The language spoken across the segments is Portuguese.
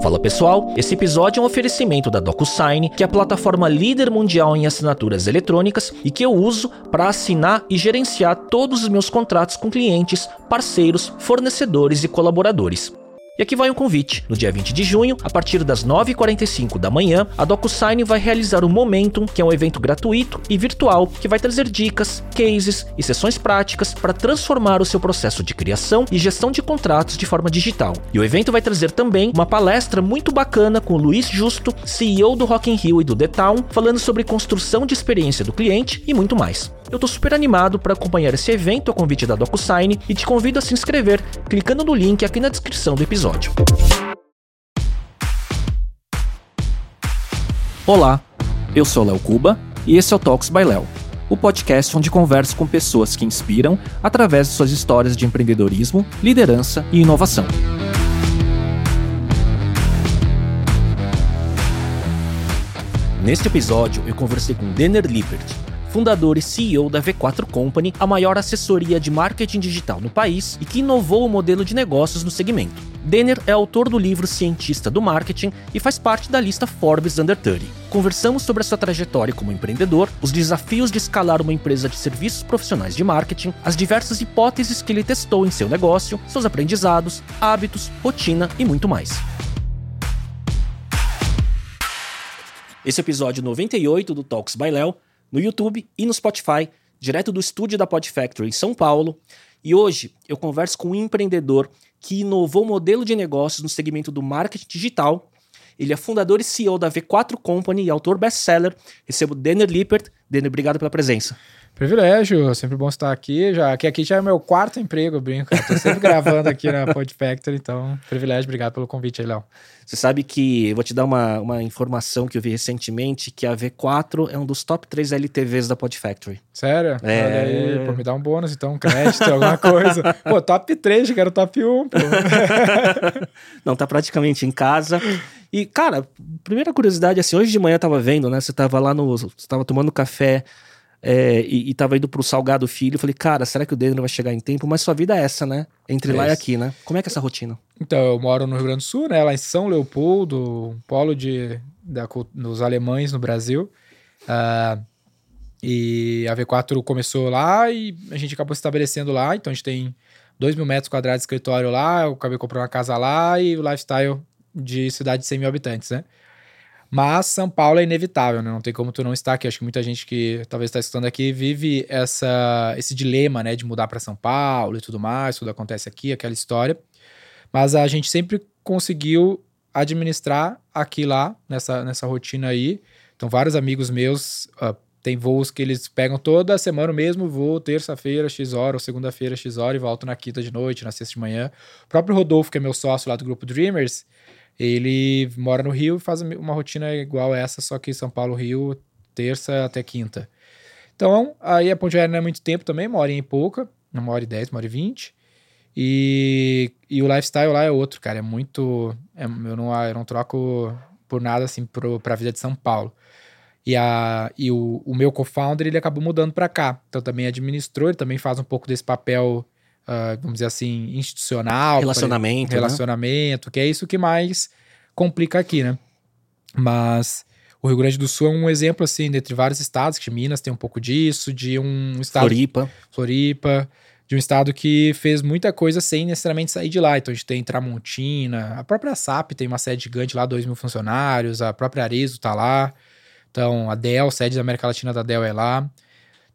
Fala pessoal, esse episódio é um oferecimento da DocuSign, que é a plataforma líder mundial em assinaturas eletrônicas e que eu uso para assinar e gerenciar todos os meus contratos com clientes, parceiros, fornecedores e colaboradores. E aqui vai um convite. No dia 20 de junho, a partir das 9h45 da manhã, a DocuSign vai realizar o Momentum, que é um evento gratuito e virtual que vai trazer dicas, cases e sessões práticas para transformar o seu processo de criação e gestão de contratos de forma digital. E o evento vai trazer também uma palestra muito bacana com o Luiz Justo, CEO do Rock in Rio e do The Town, falando sobre construção de experiência do cliente e muito mais. Eu tô super animado para acompanhar esse evento a convite da DocuSign e te convido a se inscrever clicando no link aqui na descrição do episódio. Olá, eu sou Léo Cuba e esse é o Talks by Léo, o podcast onde converso com pessoas que inspiram através de suas histórias de empreendedorismo, liderança e inovação. Neste episódio, eu conversei com Denner Lippert, fundador e CEO da V4 Company, a maior assessoria de marketing digital no país e que inovou o modelo de negócios no segmento. Denner é autor do livro Cientista do Marketing e faz parte da lista Forbes Under 30. Conversamos sobre a sua trajetória como empreendedor, os desafios de escalar uma empresa de serviços profissionais de marketing, as diversas hipóteses que ele testou em seu negócio, seus aprendizados, hábitos, rotina e muito mais. Esse episódio 98 do Talks by Léo no YouTube e no Spotify, direto do estúdio da Pod Factory em São Paulo. E hoje eu converso com um empreendedor que inovou o modelo de negócios no segmento do marketing digital. Ele é fundador e CEO da V4 Company e autor best-seller. Recebo Denner Lippert. Denner, obrigado pela presença. Privilégio, sempre bom estar aqui. Já que aqui já é meu quarto emprego, brinco. Estou sempre gravando aqui na Pod Factory, então privilégio. Obrigado pelo convite aí, Léo. Você sabe que eu vou te dar uma, uma informação que eu vi recentemente, que a V4 é um dos top 3 LTVs da Pod Factory. Sério? É. Olha aí, pô, me dá um bônus então, um crédito, alguma coisa. Pô, top 3, quero top 1, pô. Não, tá praticamente em casa. E, cara, primeira curiosidade, assim, hoje de manhã eu tava vendo, né? Você tava lá no. Você tava tomando café é, e, e tava indo pro Salgado Filho. Falei, cara, será que o Denner vai chegar em tempo? Mas sua vida é essa, né? Entre é lá e aqui, né? Como é que é essa rotina? Então, eu moro no Rio Grande do Sul, né? Lá em São Leopoldo, um polo de, da, dos alemães no Brasil. Uh, e a V4 começou lá e a gente acabou se estabelecendo lá. Então, a gente tem 2 mil metros quadrados de escritório lá. Eu acabei comprando uma casa lá e o lifestyle de cidade de 100 mil habitantes, né? Mas São Paulo é inevitável, né? Não tem como tu não estar aqui. Acho que muita gente que talvez está escutando aqui vive essa, esse dilema, né? De mudar para São Paulo e tudo mais. Tudo acontece aqui, aquela história. Mas a gente sempre conseguiu administrar aqui lá, nessa, nessa rotina aí. Então, vários amigos meus uh, voos que eles pegam toda semana o mesmo voo, terça-feira, X hora, ou segunda-feira, X hora, e voltam na quinta de noite, na sexta de manhã. O próprio Rodolfo, que é meu sócio lá do grupo Dreamers, ele mora no Rio e faz uma rotina igual essa, só que São Paulo, Rio, terça até quinta. Então, aí a Ponte Aérea não é muito tempo também, uma hora e pouca, uma hora e dez, uma hora e vinte. E, e o lifestyle lá é outro, cara, é muito... É, eu, não, eu não troco por nada, assim, pro, pra vida de São Paulo. E, a, e o, o meu co-founder, ele acabou mudando para cá. Então também administrou, ele também faz um pouco desse papel uh, vamos dizer assim, institucional. Relacionamento. Relacionamento, né? que é isso que mais complica aqui, né? Mas o Rio Grande do Sul é um exemplo, assim, dentre vários estados, que Minas tem um pouco disso, de um estado... Floripa. Floripa, de um estado que fez muita coisa sem necessariamente sair de lá. Então a gente tem Tramontina, a própria SAP tem uma sede gigante lá, 2 mil funcionários, a própria Arezo tá lá. Então a Dell, sede da América Latina da Dell é lá.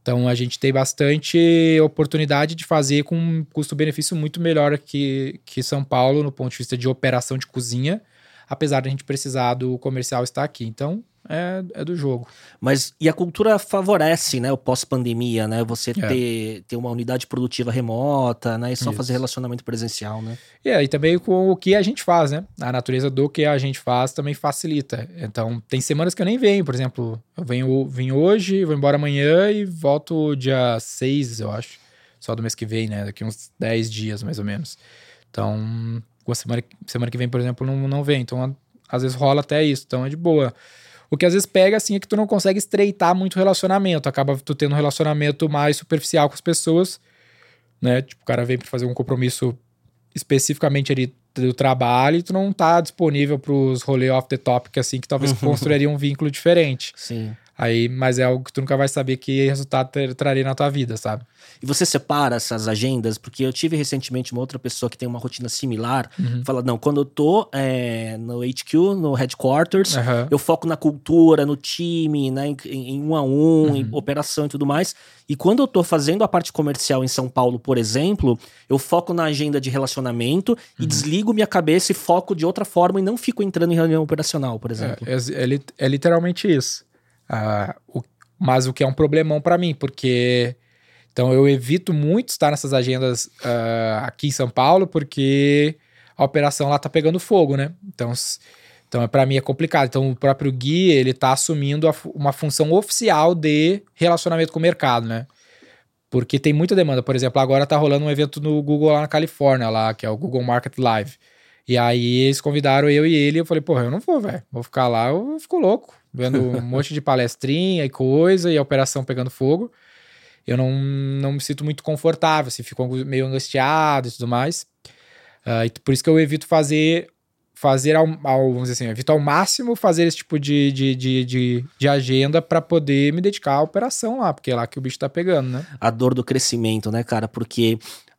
Então a gente tem bastante oportunidade de fazer com um custo-benefício muito melhor que, que São Paulo no ponto de vista de operação de cozinha, apesar de a gente precisar do comercial estar aqui. Então é, é do jogo. Mas e a cultura favorece, né, o pós-pandemia, né? Você é. ter, ter uma unidade produtiva remota, né? E só Isso. fazer relacionamento presencial, né? E aí também com o que a gente faz, né? A natureza do que a gente faz também facilita. Então, tem semanas que eu nem venho, por exemplo, eu venho vim hoje, vou embora amanhã e volto dia 6, eu acho. Só do mês que vem, né? Daqui uns 10 dias, mais ou menos. Então, semana, semana que vem, por exemplo, não, não vem. Então, às vezes rola até isso. Então, é de boa. O que às vezes pega, assim, é que tu não consegue estreitar muito o relacionamento. Acaba tu tendo um relacionamento mais superficial com as pessoas, né? Tipo, o cara vem pra fazer um compromisso especificamente ali do trabalho e tu não tá disponível pros rolê off the topic, assim, que talvez construiria um vínculo diferente. Sim. Aí, mas é algo que tu nunca vai saber que resultado traria na tua vida, sabe? E você separa essas agendas? Porque eu tive recentemente uma outra pessoa que tem uma rotina similar. Uhum. Fala, não, quando eu tô é, no HQ, no headquarters, Aham. eu foco na cultura, no time, né, em, em um a um, em Uhum. operação e tudo mais. E quando eu tô fazendo a parte comercial em São Paulo, por exemplo, eu foco na agenda de relacionamento Uhum. e desligo minha cabeça e foco de outra forma e não fico entrando em reunião operacional, por exemplo. É, é, é li- é literalmente isso. Ah, o- mas o que é um problemão pra mim, porque então eu evito muito estar nessas agendas ah, aqui em São Paulo, porque a operação lá tá pegando fogo, né? Então, então para mim é complicado. Então o próprio Gui, ele tá assumindo uma função oficial de relacionamento com o mercado, né? Porque tem muita demanda. Por exemplo, agora tá rolando um evento no Google lá na Califórnia, lá, que é o Google Market Live. E aí eles convidaram eu e ele, eu falei, porra, eu não vou, velho. Vou ficar lá, eu fico louco. Vendo um monte de palestrinha e coisa, e a operação pegando fogo. Eu não, não me sinto muito confortável, assim, fico meio angustiado e tudo mais. Ah, e por isso que eu evito fazer, fazer ao, ao- vamos dizer assim, eu evito ao máximo fazer esse tipo de, de, de, de, de agenda para poder me dedicar à operação lá, porque é lá que o bicho tá pegando, né? A dor do crescimento, né, cara? Porque,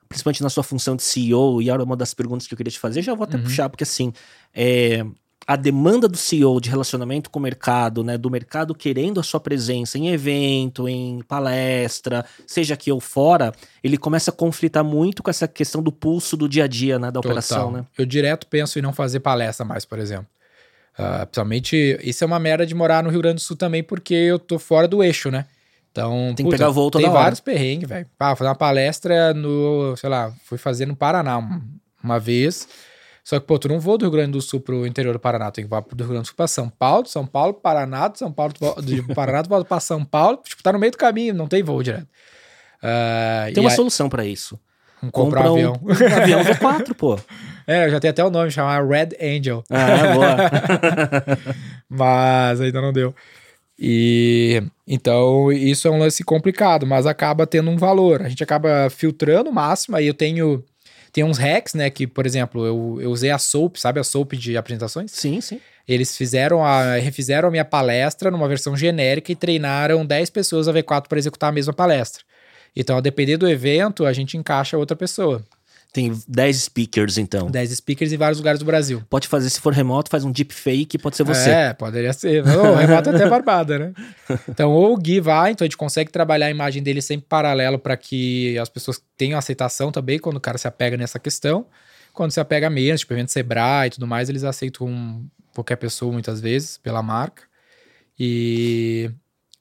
principalmente na sua função de CEO, e era uma das perguntas que eu queria te fazer, já vou até Uhum. puxar, porque assim, é, a demanda do CEO de relacionamento com o mercado, né? Do mercado querendo a sua presença em evento, em palestra, seja aqui ou fora, ele começa a conflitar muito com essa questão do pulso do dia a dia, né? Da operação, Total. né? Eu direto penso em não fazer palestra mais, por exemplo. Ah, principalmente, isso é uma merda de morar no Rio Grande do Sul também, porque eu tô fora do eixo, né? Então, Tem que pegar voo toda Tem hora. vários perrengues, velho. Ah, fazer uma palestra no, sei lá, fui fazer no Paraná uma, uma vez. Só que, pô, tu não voa do Rio Grande do Sul pro interior do Paraná, tem que voar do Rio Grande do Sul pra São Paulo, São Paulo, Paraná, São Paulo, tu de Paraná, tu volta pra São Paulo, tipo, tá no meio do caminho, não tem voo direto. Ah, Tem uma aí- solução pra isso. comprar Compra um um, avião. um avião V4, pô. É, já tem até o nome, chamar Red Angel. Ah, boa. mas ainda não deu. E então isso é um lance complicado, mas acaba tendo um valor. A gente acaba filtrando o máximo. Aí eu tenho tem uns hacks, né? Que, por exemplo, eu, eu usei a Soap, sabe a Soap de apresentações? sim, sim. Eles fizeram a, refizeram a minha palestra numa versão genérica e treinaram 10 pessoas a V4 para executar a mesma palestra. Então, a depender do evento, a gente encaixa outra pessoa. Tem 10 speakers, então. 10 speakers em vários lugares do Brasil. Pode fazer, se for remoto, faz um deepfake, pode ser você. É, poderia ser. Não, o remoto é até barbada, né? Então, ou o Gui vai, então a gente consegue trabalhar a imagem dele sempre paralelo para que as pessoas tenham aceitação também quando o cara se apega nessa questão. Quando se apega menos, tipo evento Sebrae e tudo mais, eles aceitam qualquer pessoa muitas vezes pela marca. E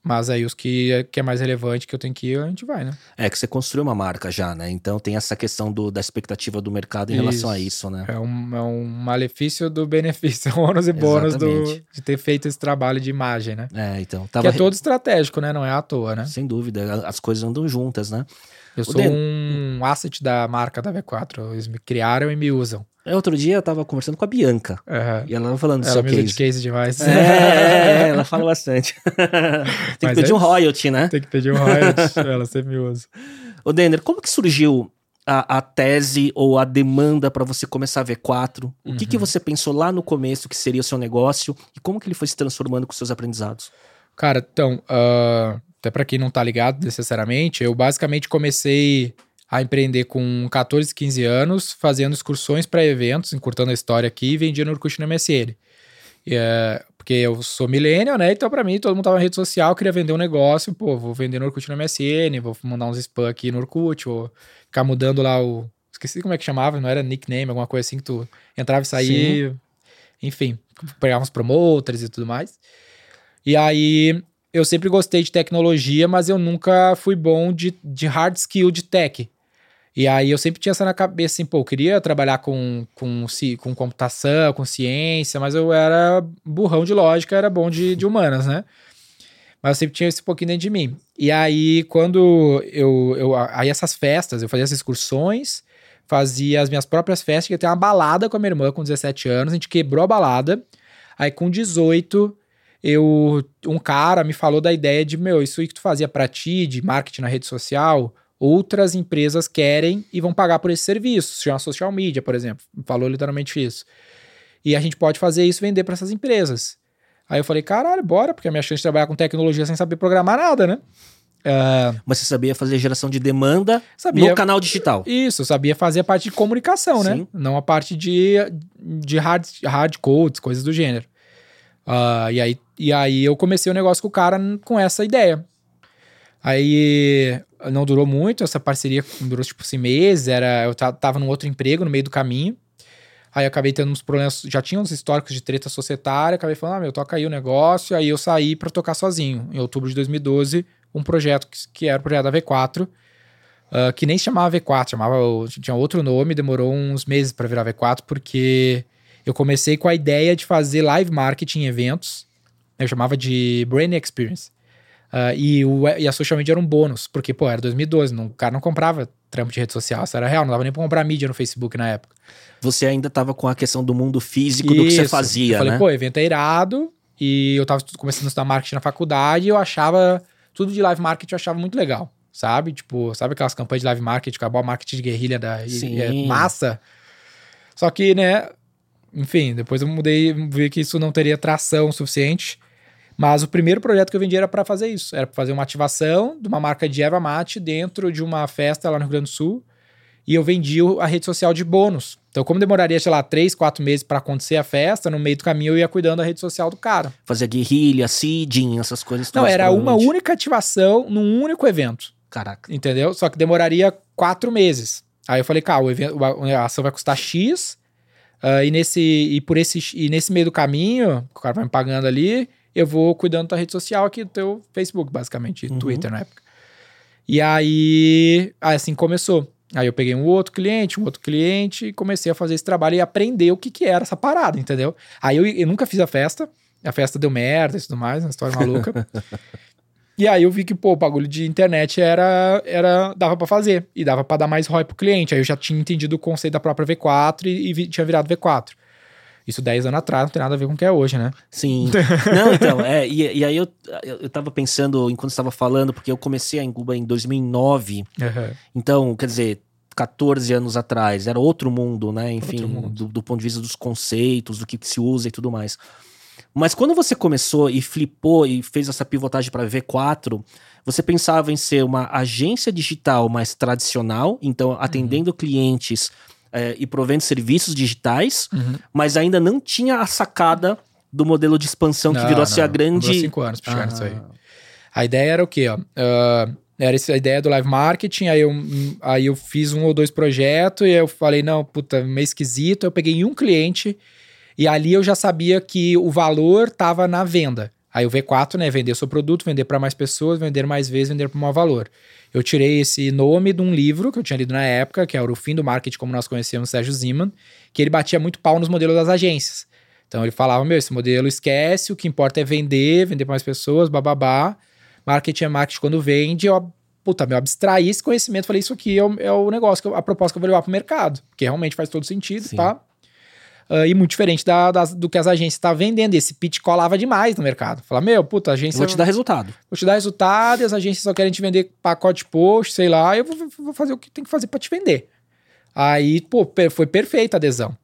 mas aí os que, é- que é mais relevante que eu tenho que ir, a gente vai, né? É que você construiu uma marca já, né? Então tem essa questão do, da expectativa do mercado em relação a isso, né? É um, é um malefício do benefício, é um ônus e bônus do, de ter feito esse trabalho de imagem, né? É, então. Que Tava é todo estratégico, né? Não é à toa, né? Sem dúvida, as coisas andam juntas, né? Eu sou um asset da marca da V4. Eles me criaram e me usam. É, Outro dia eu tava conversando com a Bianca. Aham. E ela tava falando do Ela me case. de case demais. É, é, é, ela fala bastante. Tem que pedir é um royalty, né? Tem que pedir um royalties. ela sempre me usa. Ô, Denner, como que surgiu a, a tese ou a demanda para você começar a V4? O que, que Uhum. você pensou lá no começo que seria o seu negócio e como que ele foi se transformando com seus aprendizados? Cara, então, ah, até pra quem não tá ligado necessariamente, eu basicamente comecei a empreender com 14, 15 anos, fazendo excursões para eventos, encurtando a história aqui, e vendia no Orkut no MSN. E, é, porque eu sou millennial, né? Então, pra mim, todo mundo tava na rede social, queria vender um negócio, pô, vou vender no Orkut no MSN, vou mandar uns spam aqui no Orkut, vou ficar mudando lá o. Esqueci como é que chamava, não era nickname, alguma coisa assim que tu entrava e saía. Enfim, pegava uns promoters e tudo mais. E aí, eu sempre gostei de tecnologia, mas eu nunca fui bom de, de hard skill de tech. E aí eu sempre tinha essa na cabeça, assim, pô, eu queria trabalhar com, com, com computação, com ciência, mas eu era burrão de lógica, era bom de, de humanas, né? Mas eu sempre tinha esse pouquinho dentro de mim. E aí, quando eu, eu. Aí essas festas, eu fazia essas excursões, fazia as minhas próprias festas, que eu tenho uma balada com a minha irmã com 17 anos, a gente quebrou a balada. Aí com 18, eu um cara me falou da ideia de, meu, isso aí que tu fazia pra ti, de marketing na rede social, outras empresas querem e vão pagar por esse serviço. Se chama social media, por exemplo. Falou literalmente isso. E a gente pode fazer isso e vender para essas empresas. Aí eu falei, caralho, bora, porque a minha chance de trabalhar com tecnologia sem saber programar nada, né? Uh, Mas você sabia fazer geração de demanda sabia, no canal digital. Isso, eu sabia fazer a parte de comunicação, né? Sim. né? Não a parte de, de hard, hard codes, coisas do gênero. Uh, e, aí, e aí eu comecei o negócio com o cara com essa ideia. Aí não durou muito, essa parceria durou tipo assim meses, era, eu tava num outro emprego no meio do caminho. Aí acabei tendo uns problemas, já tinha uns históricos de treta societária, acabei falando, ah, meu, toca aí o negócio, aí eu saí para tocar sozinho. Em outubro de 2012, um projeto que, que era o projeto da V4, uh, ah, que nem se chamava V4, chamava, tinha outro nome, demorou uns meses para virar V4, porque eu comecei com a ideia de fazer live marketing em eventos, eu chamava de Brain Experience. Uh, e, o, e a social media era um bônus, porque, pô, era 2012, não, o cara não comprava trampo de rede social, isso era real, não dava nem pra comprar mídia no Facebook na época você ainda estava com a questão do mundo físico Isso. do que você fazia, eu falei, né? pô, evento é irado, e eu tava começando a estudar marketing na faculdade e eu achava, tudo de live marketing eu achava muito legal, sabe? Tipo, sabe aquelas campanhas de live marketing, acabou a marketing de guerrilha da Sim. É massa? Só que, né, enfim, depois eu mudei, vi que isso não teria tração suficiente, mas o primeiro projeto que eu vendi era para fazer isso, era para fazer uma ativação de uma marca de erva mate dentro de uma festa lá no Rio Grande do Sul, e eu vendi a rede social de bônus. Então, como demoraria, sei lá, três, quatro meses para acontecer a festa, no meio do caminho eu ia cuidando da rede social do cara. Fazia guerrilha, seeding, essas coisas. Não, era uma única ativação num único evento. Caraca. Entendeu? Só que demoraria quatro meses. Aí eu falei, cara, o evento, a ação vai custar X, uh, e, nesse, e, por esse, e nesse meio do caminho, o cara vai me pagando ali, eu vou cuidando da rede social aqui do teu Facebook, basicamente, uhum. Twitter na época. E aí, assim começou. Aí eu peguei um outro cliente, um outro cliente e comecei a fazer esse trabalho e aprender o que que era essa parada, entendeu? Aí eu, eu nunca fiz a festa, a festa deu merda e tudo mais, uma história maluca. e aí eu vi que, pô, o bagulho de internet era, era dava para fazer e dava para dar mais ROI pro cliente. Aí eu já tinha entendido o conceito da própria V4 e, e vi, tinha virado V4. Isso 10 anos atrás, não tem nada a ver com o que é hoje, né? Sim. não, então, é, e, e aí eu, eu tava pensando, enquanto estava falando, porque eu comecei a Enguba em 2009. Uhum. Então, quer dizer, 14 anos atrás, era outro mundo, né? Enfim, mundo. Do, do, ponto de vista dos conceitos, do que se usa e tudo mais. Mas quando você começou e flipou e fez essa pivotagem para V4, você pensava em ser uma agência digital mais tradicional, então atendendo uhum. clientes é, e provendo serviços digitais, uhum. mas ainda não tinha a sacada do modelo de expansão não, que virou a ser a grande. Demorou cinco anos pra chegar ah. nisso aí. A ideia era o quê? Ó? Uh, era essa ideia do live marketing, aí eu, aí eu fiz um ou dois projetos e eu falei, não, puta, meio esquisito. Eu peguei um cliente e ali eu já sabia que o valor estava na venda. Aí o V4, né, vender seu produto, vender para mais pessoas, vender mais vezes, vender por maior valor. Eu tirei esse nome de um livro que eu tinha lido na época, que era O Fim do Marketing, como nós conhecemos, Sérgio Ziman, que ele batia muito pau nos modelos das agências. Então ele falava, meu, esse modelo esquece, o que importa é vender, vender para mais pessoas, bababá. Marketing é marketing quando vende, eu, puta, meu, abstraí esse conhecimento, falei, isso aqui é o, é o negócio, a proposta que eu vou levar pro mercado, porque realmente faz todo sentido, Sim. tá? Uh, e muito diferente da, da, do que as agências estavam tá vendendo. Esse pitch colava demais no mercado. Fala, meu, puta, a agência. Eu vou te dar resultado. Vou te dar resultado e as agências só querem te vender pacote post, sei lá. Eu vou, vou fazer o que tem que fazer para te vender. Aí, pô, foi perfeita a adesão.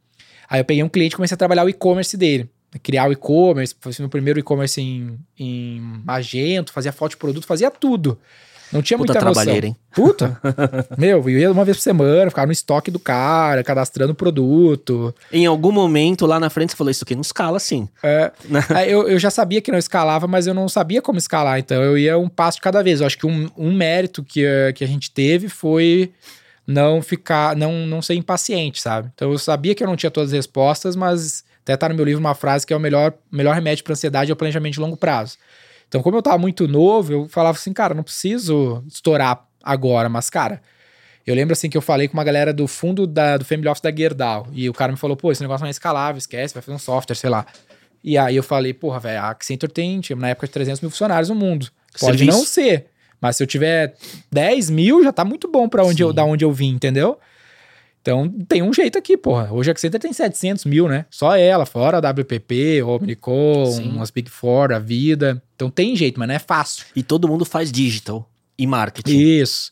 Aí eu peguei um cliente e comecei a trabalhar o e-commerce dele. Criar o e-commerce, foi meu primeiro e-commerce em, em Magento, fazia foto de produto, fazia tudo. Não tinha Puta muita trabalheira, hein? Puta! Meu, eu ia uma vez por semana, ficava no estoque do cara, cadastrando o produto. Em algum momento lá na frente você falou, isso aqui não escala assim. É, eu, eu já sabia que não escalava, mas eu não sabia como escalar, então eu ia um passo de cada vez. Eu acho que um, um mérito que, que a gente teve foi não ficar, não, não ser impaciente, sabe? Então eu sabia que eu não tinha todas as respostas, mas até tá no meu livro uma frase que é o melhor, melhor remédio para ansiedade é o planejamento de longo prazo. Então, como eu tava muito novo, eu falava assim, cara, não preciso estourar agora, mas, cara, eu lembro assim que eu falei com uma galera do fundo da, do Family Office da Gerdau, e o cara me falou, pô, esse negócio não é escalável, esquece, vai fazer um software, sei lá. E aí eu falei, porra, velho, a Accenture tem, na época, 300 mil funcionários no mundo. Pode Serviço. não ser, mas se eu tiver 10 mil, já tá muito bom para onde eu, da onde eu vim, entendeu? Então tem um jeito aqui, porra. Hoje a Accenture tem 700 mil, né? Só ela, fora a WPP, Omnicom, Sim. umas Big Four, a vida. Então tem jeito, mas não é fácil. E todo mundo faz digital e marketing. Isso.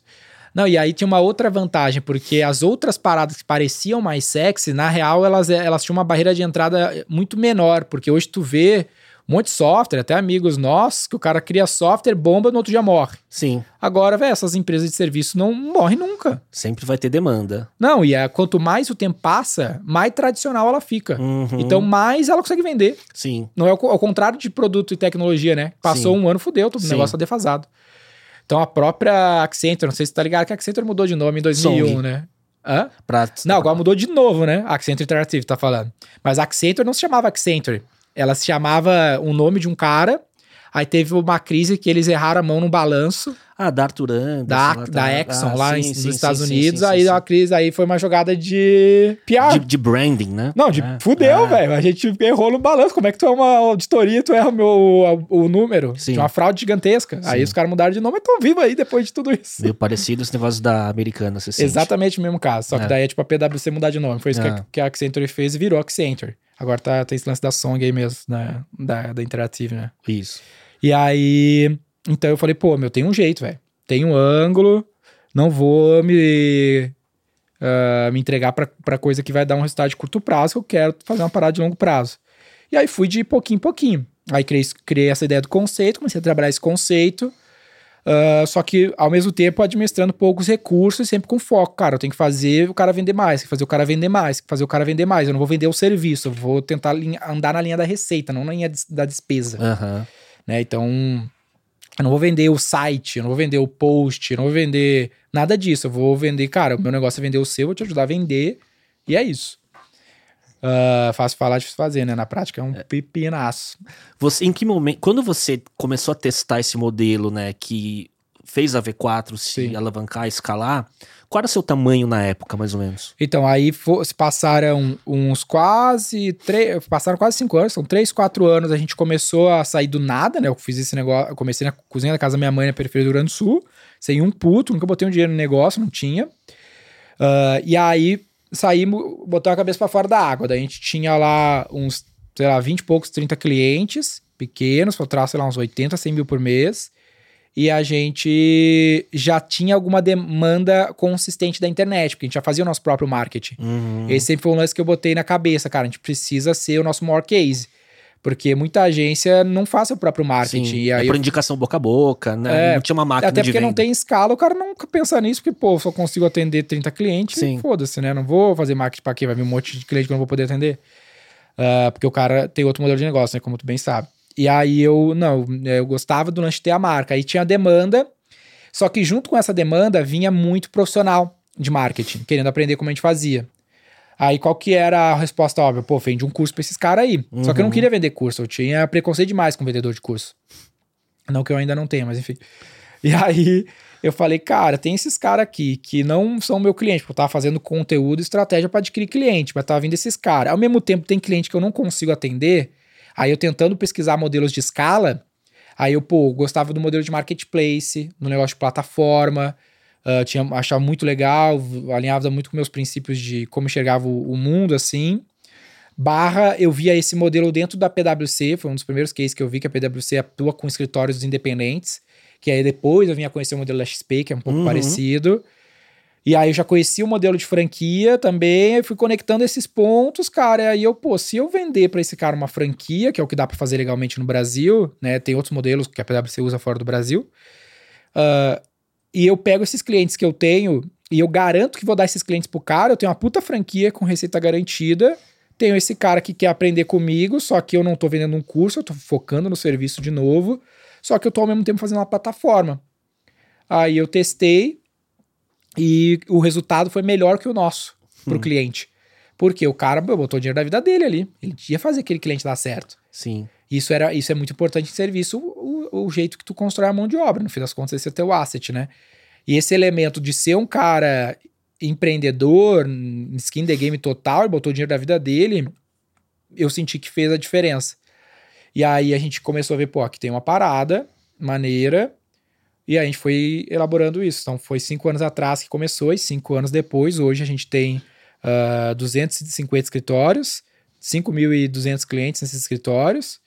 Não, e aí tinha uma outra vantagem, porque as outras paradas que pareciam mais sexy, na real, elas, elas tinham uma barreira de entrada muito menor, porque hoje tu vê um monte de software, até amigos nossos, que o cara cria software, bomba, no outro dia morre. Sim. Agora, velho, essas empresas de serviço não morrem nunca. Sempre vai ter demanda. Não, e é, quanto mais o tempo passa, mais tradicional ela fica. Uhum. Então, mais ela consegue vender. Sim. Não é o, ao contrário de produto e tecnologia, né? Passou Sim. um ano, fudeu, todo o negócio tá defasado. Então, a própria Accenture, não sei se você tá ligado que a Accenture mudou de nome em 2001, Song. né? Hã? Pra... Não, agora mudou de novo, né? Accenture Interactive, tá falando. Mas a Accenture não se chamava Accenture. Ela se chamava o nome de um cara. Aí teve uma crise que eles erraram a mão no balanço Ah, da Arthur Anderson. da, lá da tá- Exxon Ah, lá sim, em- sim, nos Estados sim, Unidos. aí sim, a crise aí foi uma jogada de PR. De, de branding, né? Não, de É. fudeu, Ah. velho. A gente errou no balanço. Como é que tu é uma auditoria tu erra o, meu, o, número? Sim. Tinha uma fraude gigantesca. Aí os caras mudaram de nome e estão vivos aí depois de tudo isso. Meio parecido esse negócio da americana, você sente. Exatamente o mesmo caso. Só que É. daí é tipo a PwC mudar de nome. Foi isso que, É. a, que a Accenture fez e virou Accenture. Agora tá, tem esse lance da Song aí mesmo, né? Da, da Interactive, né? Isso. E aí, então eu falei, pô, meu, tem um jeito, velho. Tem um ângulo, não vou me, ah, me entregar pra, pra coisa que vai dar um resultado de curto prazo, que eu quero fazer uma parada de longo prazo. E aí fui de pouquinho em pouquinho. Aí criei, criei essa ideia do conceito, comecei a trabalhar esse conceito, ah, só que ao mesmo tempo administrando poucos recursos e sempre com foco. Cara, eu tenho que fazer o cara vender mais, fazer o cara vender mais, fazer o cara vender mais. Eu não vou vender o serviço, eu vou tentar andar na linha da receita, não na linha da despesa Aham. né? Então, eu não vou vender o site, eu não vou vender o post, eu não vou vender nada disso. Eu vou vender, cara, o meu negócio é vender o seu, eu vou te ajudar a vender, e é isso. Ah, fácil falar, difícil fazer, né? Na prática é um pepinaço. Você, em que momento, quando você começou a testar esse modelo, né, que fez a V4 se Sim. alavancar, escalar, qual era o seu tamanho na época, mais ou menos? Então, aí se passaram uns quase três, passaram quase cinco anos, são três, quatro anos, a gente começou a sair do nada, né? Eu fiz esse negócio, eu comecei na cozinha da casa da minha mãe na periferia do Rio Grande do Sul, sem um puto, nunca botei um dinheiro no negócio, não tinha. Ah, e aí saímos, botou a cabeça pra fora da água. Daí a gente tinha lá uns, sei lá, 20 e poucos, 30 clientes pequenos, faturar, sei lá, uns 80, 100 mil por mês. E a gente já tinha alguma demanda consistente da internet, porque a gente já fazia o nosso próprio marketing. Uhum. Esse sempre foi um lance que eu botei na cabeça, cara. A gente precisa ser o nosso maior case. Porque muita agência não faz seu próprio marketing. Sim, E é aí por indicação boca a boca, né? É, não tinha uma máquina até de porque não tem escala, o cara nunca pensa nisso, porque, pô, eu só consigo atender 30 clientes, foda-se, né? Não vou fazer marketing pra quê? Vai vir um monte de cliente que eu não vou poder atender. Ah, porque o cara tem outro modelo de negócio, né? Como tu bem sabe. E aí eu, não, eu gostava do lance de ter a marca. Aí tinha a demanda, só que junto com essa demanda vinha muito profissional de marketing, querendo aprender como a gente fazia. Aí qual que era a resposta óbvia? Pô, vende um curso pra esses caras aí. Só que eu não Uhum. queria vender curso, eu tinha preconceito demais com vendedor de curso. Não que eu ainda não tenha, mas enfim. E aí eu falei, cara, tem esses caras aqui que não são meu cliente, porque eu tava fazendo conteúdo e estratégia para adquirir cliente, mas tava vindo esses caras. Ao mesmo tempo, tem cliente que eu não consigo atender. Aí eu tentando pesquisar modelos de escala, aí eu, pô, gostava do modelo de marketplace, no negócio de plataforma, ah, tinha, achava muito legal, alinhava muito com meus princípios de como enxergava o, o mundo, assim. Barra, eu via esse modelo dentro da PwC, foi um dos primeiros cases que eu vi que a PwC atua com escritórios independentes, que aí depois eu vinha conhecer o modelo da XP, que é um pouco Uhum. parecido. E aí eu já conheci o modelo de franquia também, aí fui conectando esses pontos, cara, e aí eu, pô, se eu vender para esse cara uma franquia, que é o que dá para fazer legalmente no Brasil, né, tem outros modelos que a PwC usa fora do Brasil, ah, e eu pego esses clientes que eu tenho e eu garanto que vou dar esses clientes pro cara, eu tenho uma puta franquia com receita garantida, tenho esse cara que quer aprender comigo, só que eu não tô vendendo um curso, eu tô focando no serviço de novo, só que eu tô ao mesmo tempo fazendo uma plataforma. Aí eu testei e o resultado foi melhor que o nosso pro Hum. cliente. Porque o cara botou o dinheiro da vida dele ali. Ele ia fazer aquele cliente dar certo. Sim. Isso, era, isso é muito importante em serviço, o, o- o jeito que tu constrói a mão de obra. No fim das contas, esse é teu asset, né? E esse elemento de ser um cara empreendedor, skin the game total, botou o dinheiro da vida dele, eu senti que fez a diferença. E aí a gente começou a ver, pô, aqui tem uma parada maneira, e a gente foi elaborando isso. Então foi cinco anos atrás que começou, e cinco anos depois, hoje a gente tem ah, 250 escritórios, 5.200 clientes nesses escritórios,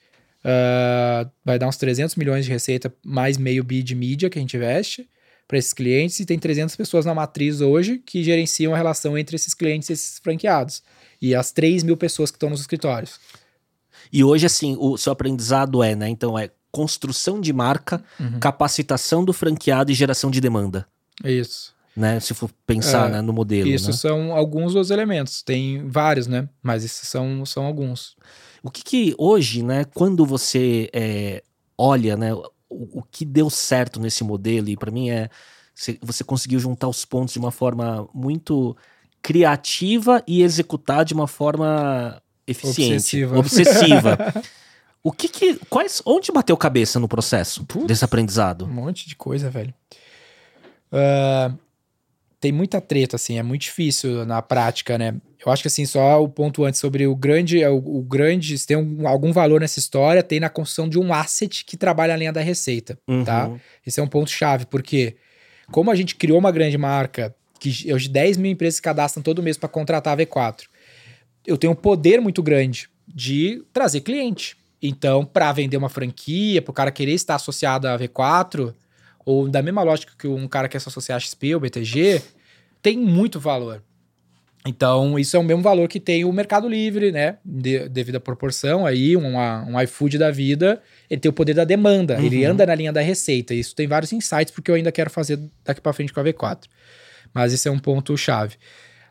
ah, vai dar uns 300 milhões de receita, mais meio bi de mídia que a gente investe, para esses clientes e tem 300 pessoas na matriz hoje que gerenciam a relação entre esses clientes e esses franqueados. E as 3 mil pessoas que estão nos escritórios. E hoje, assim, o seu aprendizado é, né? Então, é construção de marca, uhum. capacitação do franqueado e geração de demanda. Isso. Né? Se for pensar é, né, no modelo. Isso né? são alguns dos elementos. Tem vários, né? Mas esses são, são alguns. O que, que hoje, né, quando você é, olha, né, o, o que deu certo nesse modelo, e para mim é você conseguiu juntar os pontos de uma forma muito criativa e executar de uma forma eficiente, obsessiva. obsessiva. o que que quais onde bateu cabeça no processo Putz, desse aprendizado? Um monte de coisa, velho. Uh, tem muita treta, assim, é muito difícil na prática, né? Eu acho que, assim, só o ponto antes sobre o grande, é o, o grande, se tem um, algum valor nessa história, tem na construção de um asset que trabalha a linha da receita, tá? uhum. tá? Esse é um ponto chave, porque como a gente criou uma grande marca, que hoje 10 mil empresas se cadastram todo mês para contratar a V4, eu tenho um poder muito grande de trazer cliente. Então, para vender uma franquia, para o cara querer estar associado à V4, ou da mesma lógica que um cara quer se associar a XP ou BTG, tem muito valor. Então, isso é o mesmo valor que tem o Mercado Livre, né? De, devido à proporção aí, um, um iFood da vida, ele tem o poder da demanda, uhum. ele anda na linha da receita. Isso tem vários insights, porque eu ainda quero fazer daqui para frente com a V4. Mas esse é um ponto chave.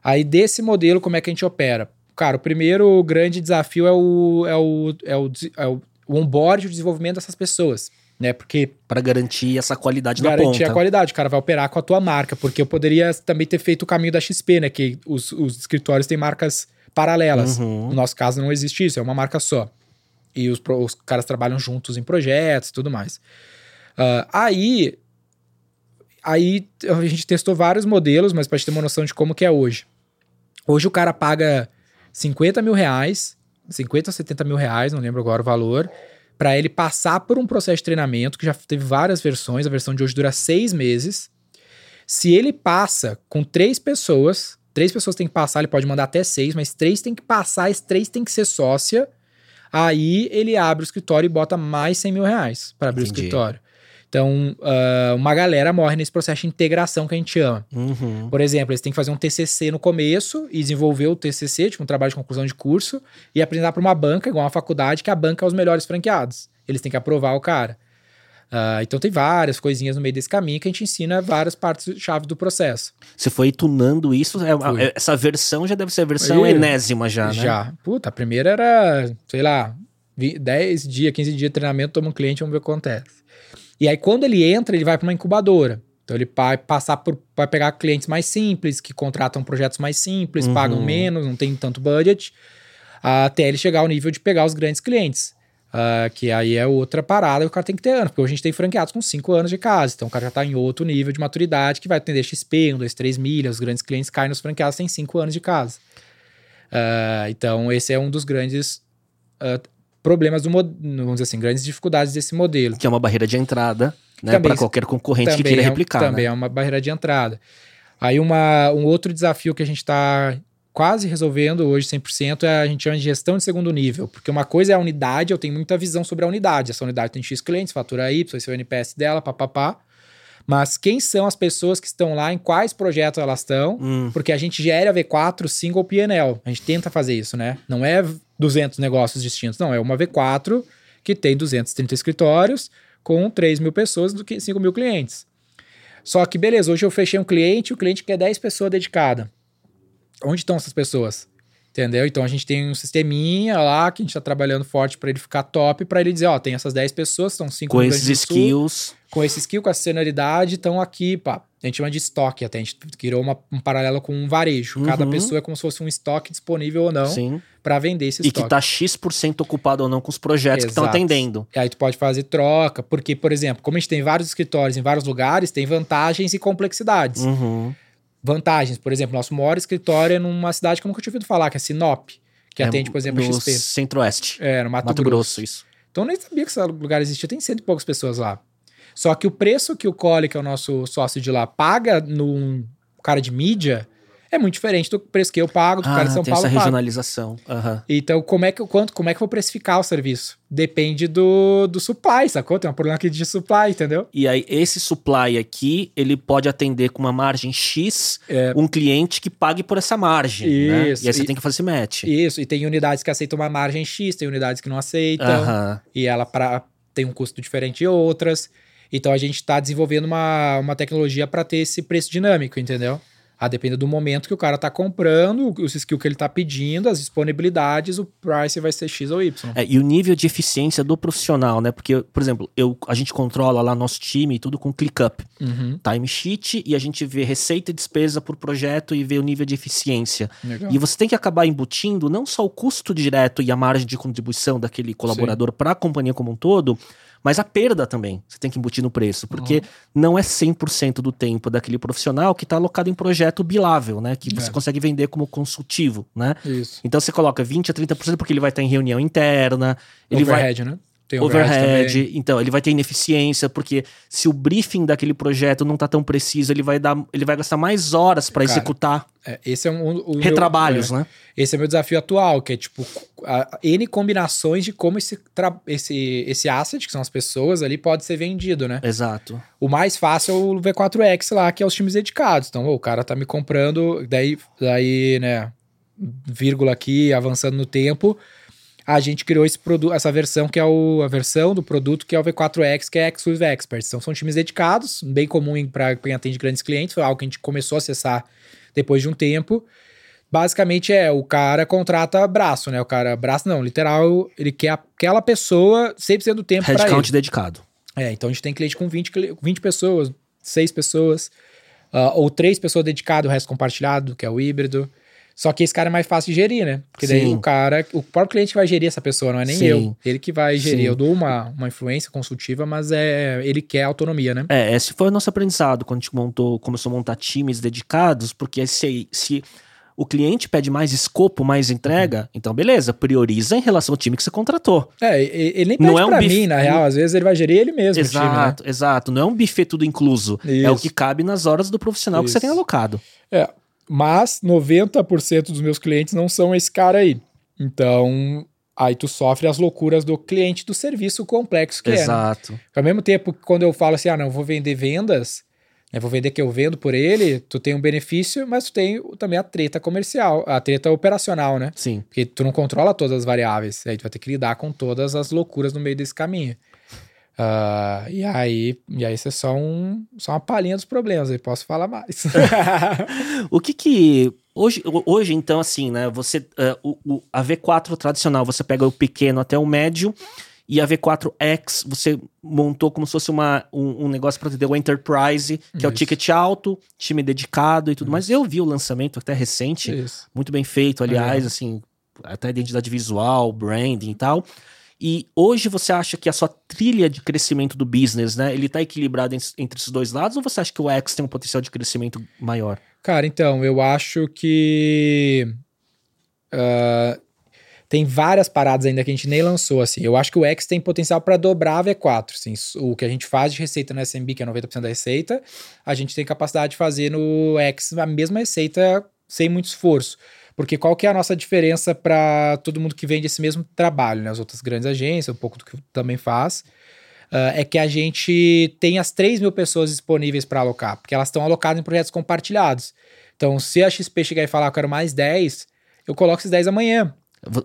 Aí, desse modelo, como é que a gente opera? Cara, o primeiro grande desafio é o, é o, é o, é o, o onboard, o desenvolvimento dessas pessoas né? Porque para garantir essa qualidade garantir na ponta. Garantir a qualidade, o cara vai operar com a tua marca, porque eu poderia também ter feito o caminho da XP, né? Que os, os escritórios têm marcas paralelas. Uhum. No nosso caso não existe isso, é uma marca só. E os, os caras trabalham juntos em projetos e tudo mais. Uh, aí, aí a gente testou vários modelos, mas para te ter uma noção de como que é hoje. Hoje o cara paga 50 mil reais, 50 ou 70 mil reais, não lembro agora o valor, para ele passar por um processo de treinamento que já teve várias versões. A versão de hoje dura seis meses. Se ele passa com três pessoas, três pessoas têm que passar, ele pode mandar até seis, mas três tem que passar, as três tem que ser sócia. Aí ele abre o escritório e bota mais 100 mil reais para abrir Entendi. o escritório. Então, uh, uma galera morre nesse processo de integração que a gente chama. Uhum. Por exemplo, eles têm que fazer um TCC no começo e desenvolver o TCC, tipo um trabalho de conclusão de curso, e apresentar para uma banca, igual uma faculdade, que a banca é os melhores franqueados. Eles têm que aprovar o cara. Uh, então tem várias coisinhas no meio desse caminho que a gente ensina várias partes-chave do processo. Você foi tunando isso? É, essa versão já deve ser a versão enésima já, né? Já. Puta, a primeira era, sei lá, 10 dias, 15 dias de treinamento, toma um cliente, vamos ver o que acontece. E aí, quando ele entra, ele vai para uma incubadora. Então, ele vai passar por. vai pegar clientes mais simples, que contratam projetos mais simples, uhum. pagam menos, não tem tanto budget, até ele chegar ao nível de pegar os grandes clientes. Uh, que aí é outra parada que o cara tem que ter anos, porque hoje a gente tem franqueados com 5 anos de casa, então o cara já está em outro nível de maturidade que vai atender XP, 1, 2, 3 milhas, os grandes clientes caem nos franqueados tem 5 anos de casa. Uh, então esse é um dos grandes uh, problemas do vamos dizer assim, grandes dificuldades desse modelo. Que é uma barreira de entrada, né, para qualquer concorrente que queira é, replicar. Também né? é uma barreira de entrada. Aí uma, um outro desafio que a gente está quase resolvendo hoje 100% é a gente chama de gestão de segundo nível, porque uma coisa é a unidade, eu tenho muita visão sobre a unidade. Essa unidade tem X clientes, fatura Y, esse é o NPS dela, papapá. Mas quem são as pessoas que estão lá, em quais projetos elas estão, hum. porque a gente gera V4 single PNL. A gente tenta fazer isso, né? Não é 200 negócios distintos. Não, é uma V4 que tem 230 escritórios com 3 mil pessoas do que 5 mil clientes. Só que, beleza, hoje eu fechei um cliente, o cliente quer 10 pessoas dedicadas. Onde estão essas pessoas? Entendeu? Então a gente tem um sisteminha lá que a gente está trabalhando forte para ele ficar top, para ele dizer, ó, tem essas 10 pessoas, são 5 Com esses skills. com esse skill, com essa senioridade, estão aqui, pá. A gente chama de estoque até, a gente criou uma, um paralelo com um varejo. Uhum. Cada pessoa é como se fosse um estoque disponível ou não para vender esse estoque. E que tá X% ocupado ou não com os projetos Exato. que estão atendendo. E aí tu pode fazer troca, porque, por exemplo, como a gente tem vários escritórios em vários lugares, tem vantagens e complexidades. Uhum vantagens. Por exemplo, nosso maior escritório é numa cidade que eu nunca tinha ouvido falar, que é Sinop, que é, atende, por exemplo, no XP. Centro-Oeste. É, no Mato, Mato Grosso. Grosso. isso. Então eu nem sabia que esse lugar existia, tem cento e poucas pessoas lá. Só que o preço que o Cole, que é o nosso sócio de lá, paga no cara de mídia é muito diferente do preço que eu pago, do ah, cara de São tem Paulo essa paga. regionalização. Aham. Então, como é que eu quanto, como é que eu vou precificar o serviço? Depende do, do supply, sacou? Tem um problema aqui de supply, entendeu? E aí, esse supply aqui, ele pode atender com uma margem X É. um cliente que pague por essa margem. né? Isso, E aí você e- tem que fazer esse match. Isso, e tem unidades que aceitam uma margem X, tem unidades que não aceitam, Aham. e ela pra, tem um custo diferente de outras. Então a gente está desenvolvendo uma, uma tecnologia para ter esse preço dinâmico, entendeu? A depender do momento que o cara tá comprando, os skills que ele tá pedindo, as disponibilidades, o price vai ser X ou Y. É, e o nível de eficiência do profissional, né? Porque, por exemplo, eu, a gente controla lá nosso time e tudo com ClickUp, Uhum. timesheet, e a gente vê receita e despesa por projeto e vê o nível de eficiência. Legal. E você tem que acabar embutindo não só o custo direto e a margem de contribuição daquele colaborador para a companhia como um todo, mas a perda também. Você tem que embutir no preço, porque Uhum. não é 100% do tempo daquele profissional que está alocado em projeto bilável, né? Que você É. consegue vender como consultivo, né? Isso. Então você coloca 20 a 30% porque ele vai estar em reunião interna, ele vai overhead, né? Tem overhead, também. então ele vai ter ineficiência, porque se o briefing daquele projeto não tá tão preciso, ele vai dar, ele vai gastar mais horas para executar É, esse é um, o meu- retrabalhos, é, né? Esse é meu desafio atual, que é tipo a- N combinações de como esse, esse, esse asset, que são as pessoas ali, pode ser vendido, né? Exato. O mais fácil é o V4X lá, que é os times dedicados. Então, o cara tá me comprando, daí, daí, né, vírgula aqui, avançando no tempo, a gente criou esse produto, essa versão que é o, a versão do produto que é o V4X, que é Exclusive Experts. Então, são times dedicados, bem comum para quem atende grandes clientes, foi algo que a gente começou a acessar depois de um tempo. Basicamente é, o cara contrata braço, né? O cara, braço não, literal, ele quer aquela pessoa 100% do tempo para ele. Headcount dedicado. É, então a gente tem cliente com 20, cli- 20 pessoas, 6 pessoas, ah, ou 3 pessoas dedicadas, o resto compartilhado, que é o híbrido. Só que esse cara é mais fácil de gerir, né? Porque daí Sim. o cara, o próprio cliente que vai gerir essa pessoa, não é nem Sim. eu. Ele que vai gerir. Sim. Eu dou uma, uma influência consultiva, mas é ele quer autonomia, né? É, esse foi o nosso aprendizado quando a gente montou, começou a montar times dedicados, porque se, se o cliente pede mais escopo, mais entrega, Uhum. então beleza, prioriza em relação ao time que você contratou. É, ele nem Não pede é um pra mim, na real. Às vezes ele vai gerir ele mesmo, o time, né? exato, exato. Não é um buffet tudo incluso. É o Isso. que cabe nas horas do profissional que você Isso. tem alocado. É, mas 90% dos meus clientes não são esse cara aí. Então, aí tu sofre as loucuras do cliente do serviço complexo que é. né? exato. Ao mesmo tempo que quando eu falo assim, ah, não, vou vender vendas, eu vou vender que eu vendo por ele, tu tem um benefício, mas tu tem também a treta comercial, a treta operacional, né? Sim. Porque tu não controla todas as variáveis, aí tu vai ter que lidar com todas as loucuras no meio desse caminho. Ah, e aí, e aí isso é só, um, só uma palhinha dos problemas, aí posso falar mais. O que que. Hoje, hoje então, assim, né? Você. eh, o, o- a V4 tradicional, você pega o pequeno até o médio. E a V4X, você montou como se fosse uma, um, um negócio para atender o Enterprise, que é o Isso. ticket alto, time dedicado e tudo mais. Eu vi o lançamento até recente, Isso. muito bem feito, aliás, É. assim, até identidade visual, branding e tal. E hoje você acha que a sua trilha de crescimento do business, né, ele tá equilibrado en- entre esses dois lados ou você acha que o X tem um potencial de crescimento maior? Cara, então, eu acho que. ah, tem várias paradas ainda que a gente nem lançou, assim. Eu acho que o X tem potencial para dobrar a V4. Assim, o que a gente faz de receita no SMB, que é 90% da receita, a gente tem capacidade de fazer no X a mesma receita sem muito esforço. Porque qual que é a nossa diferença para todo mundo que vende esse mesmo trabalho, né? As outras grandes agências, um pouco do que também faz, ah, é que a gente tem as 3 mil pessoas disponíveis para alocar, porque elas estão alocadas em projetos compartilhados. Então, se a XP chegar e falar, eu quero mais 10, eu coloco esses 10 amanhã.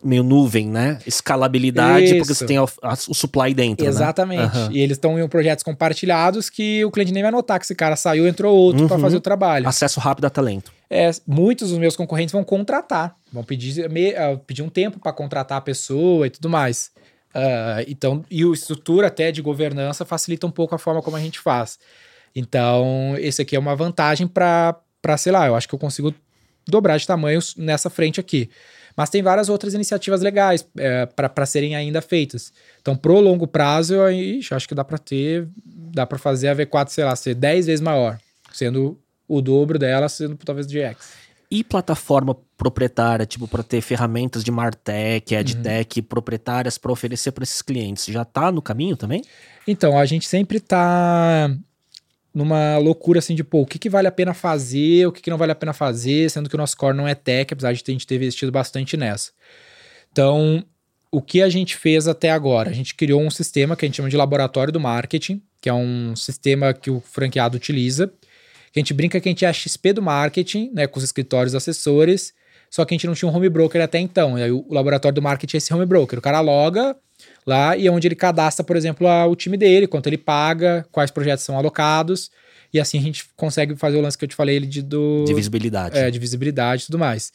Meio nuvem, né? Escalabilidade, porque Isso. você tem a- a- o supply dentro, Exatamente. né? Aham. E eles estão em projetos compartilhados que o cliente nem vai notar que esse cara saiu, entrou outro para Uhum. fazer o trabalho. Acesso rápido a talento. É, muitos dos meus concorrentes vão contratar, vão pedir, me- ah, pedir um tempo para contratar a pessoa e tudo mais. Ah, então, e a estrutura até de governança facilita um pouco a forma como a gente faz. Então, esse aqui é uma vantagem para, sei lá, eu acho que eu consigo dobrar de tamanhos nessa frente aqui. Mas tem várias outras iniciativas legais é, para serem ainda feitas. Então, pro longo prazo, eu ixi, acho que dá para ter, dá para fazer a V4, sei lá, ser 10 vezes maior, sendo o dobro dela, sendo talvez GX. E plataforma proprietária, tipo, para ter ferramentas de Martech, Uhum. EdTech proprietárias para oferecer para esses clientes, já tá no caminho também? Então, a gente sempre tá. Numa loucura assim de, pô, o que, que vale a pena fazer, o que, que não vale a pena fazer, sendo que o nosso core não é tech, apesar de a gente ter investido bastante nessa. Então, o que a gente fez até agora? A gente criou um sistema que a gente chama de laboratório do marketing, que é um sistema que o franqueado utiliza, que a gente brinca que a gente é a XP do marketing, né, com os escritórios assessores, só que a gente não tinha um home broker até então. E aí o laboratório do marketing é esse home broker. O cara loga lá e é onde ele cadastra, por exemplo, a, o time dele, quanto ele paga, quais projetos são alocados. E assim a gente consegue fazer o lance que eu te falei ele de, do, De visibilidade. é, de visibilidade e tudo mais.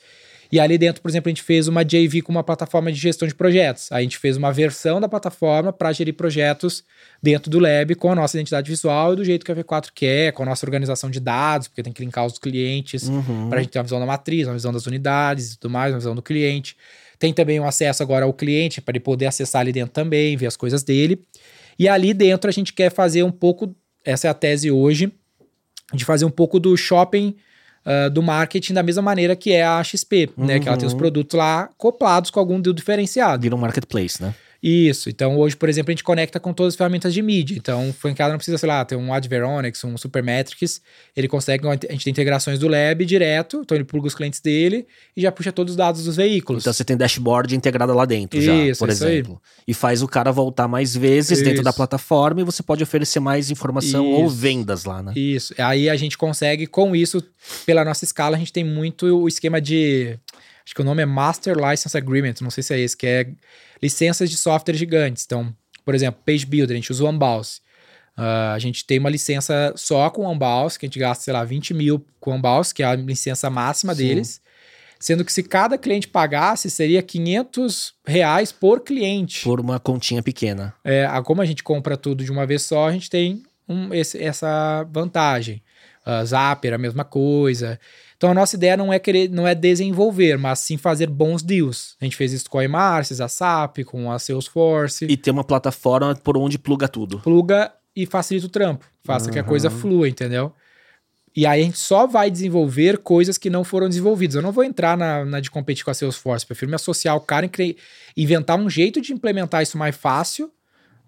E ali dentro, por exemplo, a gente fez uma JV com uma plataforma de gestão de projetos. A gente fez uma versão da plataforma para gerir projetos dentro do Lab com a nossa identidade visual e do jeito que a V4 quer, com a nossa organização de dados, porque tem que linkar os clientes Uhum. para a gente ter uma visão da matriz, uma visão das unidades e tudo mais, uma visão do cliente. Tem também um acesso agora ao cliente para ele poder acessar ali dentro também, ver as coisas dele. E ali dentro a gente quer fazer um pouco, essa é a tese hoje, de fazer um pouco do shopping ah, do marketing da mesma maneira que é a XP, né? Que ela tem os Uhum. produtos lá acoplados com algum deal diferenciado. Vira um marketplace, né? Isso. Então, hoje, por exemplo, a gente conecta com todas as ferramentas de mídia. Então, o franqueado não precisa, sei lá, ter um Adveronics, um Supermetrics. Ele consegue, a gente tem integrações do Lab direto, então ele pluga os clientes dele e já puxa todos os dados dos veículos. Então você tem dashboard integrado lá dentro já, Isso, por isso aí. exemplo. E faz o cara voltar mais vezes dentro Isso. da plataforma e você pode oferecer mais informação ou Isso. vendas lá, né? Isso. Aí a gente consegue, com isso, pela nossa escala, a gente tem muito o esquema de. Acho que o nome é Master License Agreement, não sei se é esse, que é licenças de software gigantes. Então, por exemplo, Page Builder, a gente usa o Unbounce. Ah, a gente tem uma licença só com o Unbounce, que a gente gasta, sei lá, 20 mil com o Unbounce, que é a licença máxima Sim. deles. Sendo que se cada cliente pagasse, seria 500 reais por cliente. Por uma continha pequena. É, como a gente compra tudo de uma vez só, a gente tem um- esse- essa vantagem. A Zapper, a mesma coisa. Então a nossa ideia não é querer, não é desenvolver, mas sim fazer bons deals. A gente fez isso com a Emarsis, a SAP, com a Salesforce. E ter uma plataforma por onde pluga tudo. Pluga e facilita o trampo. Faça que a coisa flua, entendeu? E aí a gente só vai desenvolver coisas que não foram desenvolvidas. Eu não vou entrar na, na de competir com a Salesforce. Prefiro me associar ao cara e inventar um jeito de implementar isso mais fácil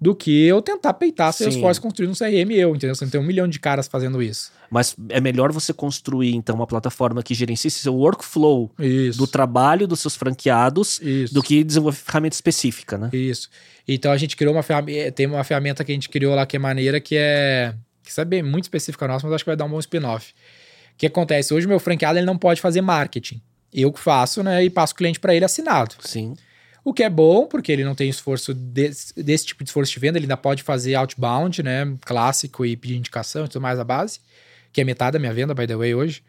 do que eu tentar peitar Sim. Salesforce construindo um CRM eu, entendeu? Você não tem um milhão de caras fazendo isso. Mas é melhor você construir, então, uma plataforma que gerencie seu workflow Isso. do trabalho dos seus franqueados Isso. do que desenvolver ferramenta específica, né? Isso. Então a gente criou uma ferramenta, tem uma ferramenta que a gente criou lá que é maneira, que é, que isso é muito específica nossa, mas acho que vai dar um bom spin-off. O que acontece? Hoje meu franqueado ele não pode fazer marketing. Eu que faço, né, e passo o cliente para ele assinado. Sim. O que é bom, porque ele não tem esforço desse, desse tipo de esforço de venda, ele ainda pode fazer outbound, né, clássico e pedir indicação e tudo mais a base, que é metade da minha venda, by the way, hoje.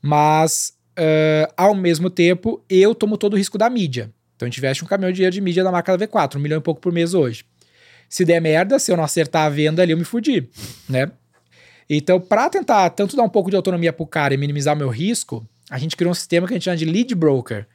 Mas, eh, ao mesmo tempo, eu tomo todo o risco da mídia. Então a gente investe um caminhão de dinheiro de mídia da marca da V4, um milhão e pouco por mês hoje. Se der merda, se eu não acertar a venda ali, eu me fudi, né? Então, para tentar tanto dar um pouco de autonomia pro cara e minimizar o meu risco, a gente criou um sistema que a gente chama de lead broker,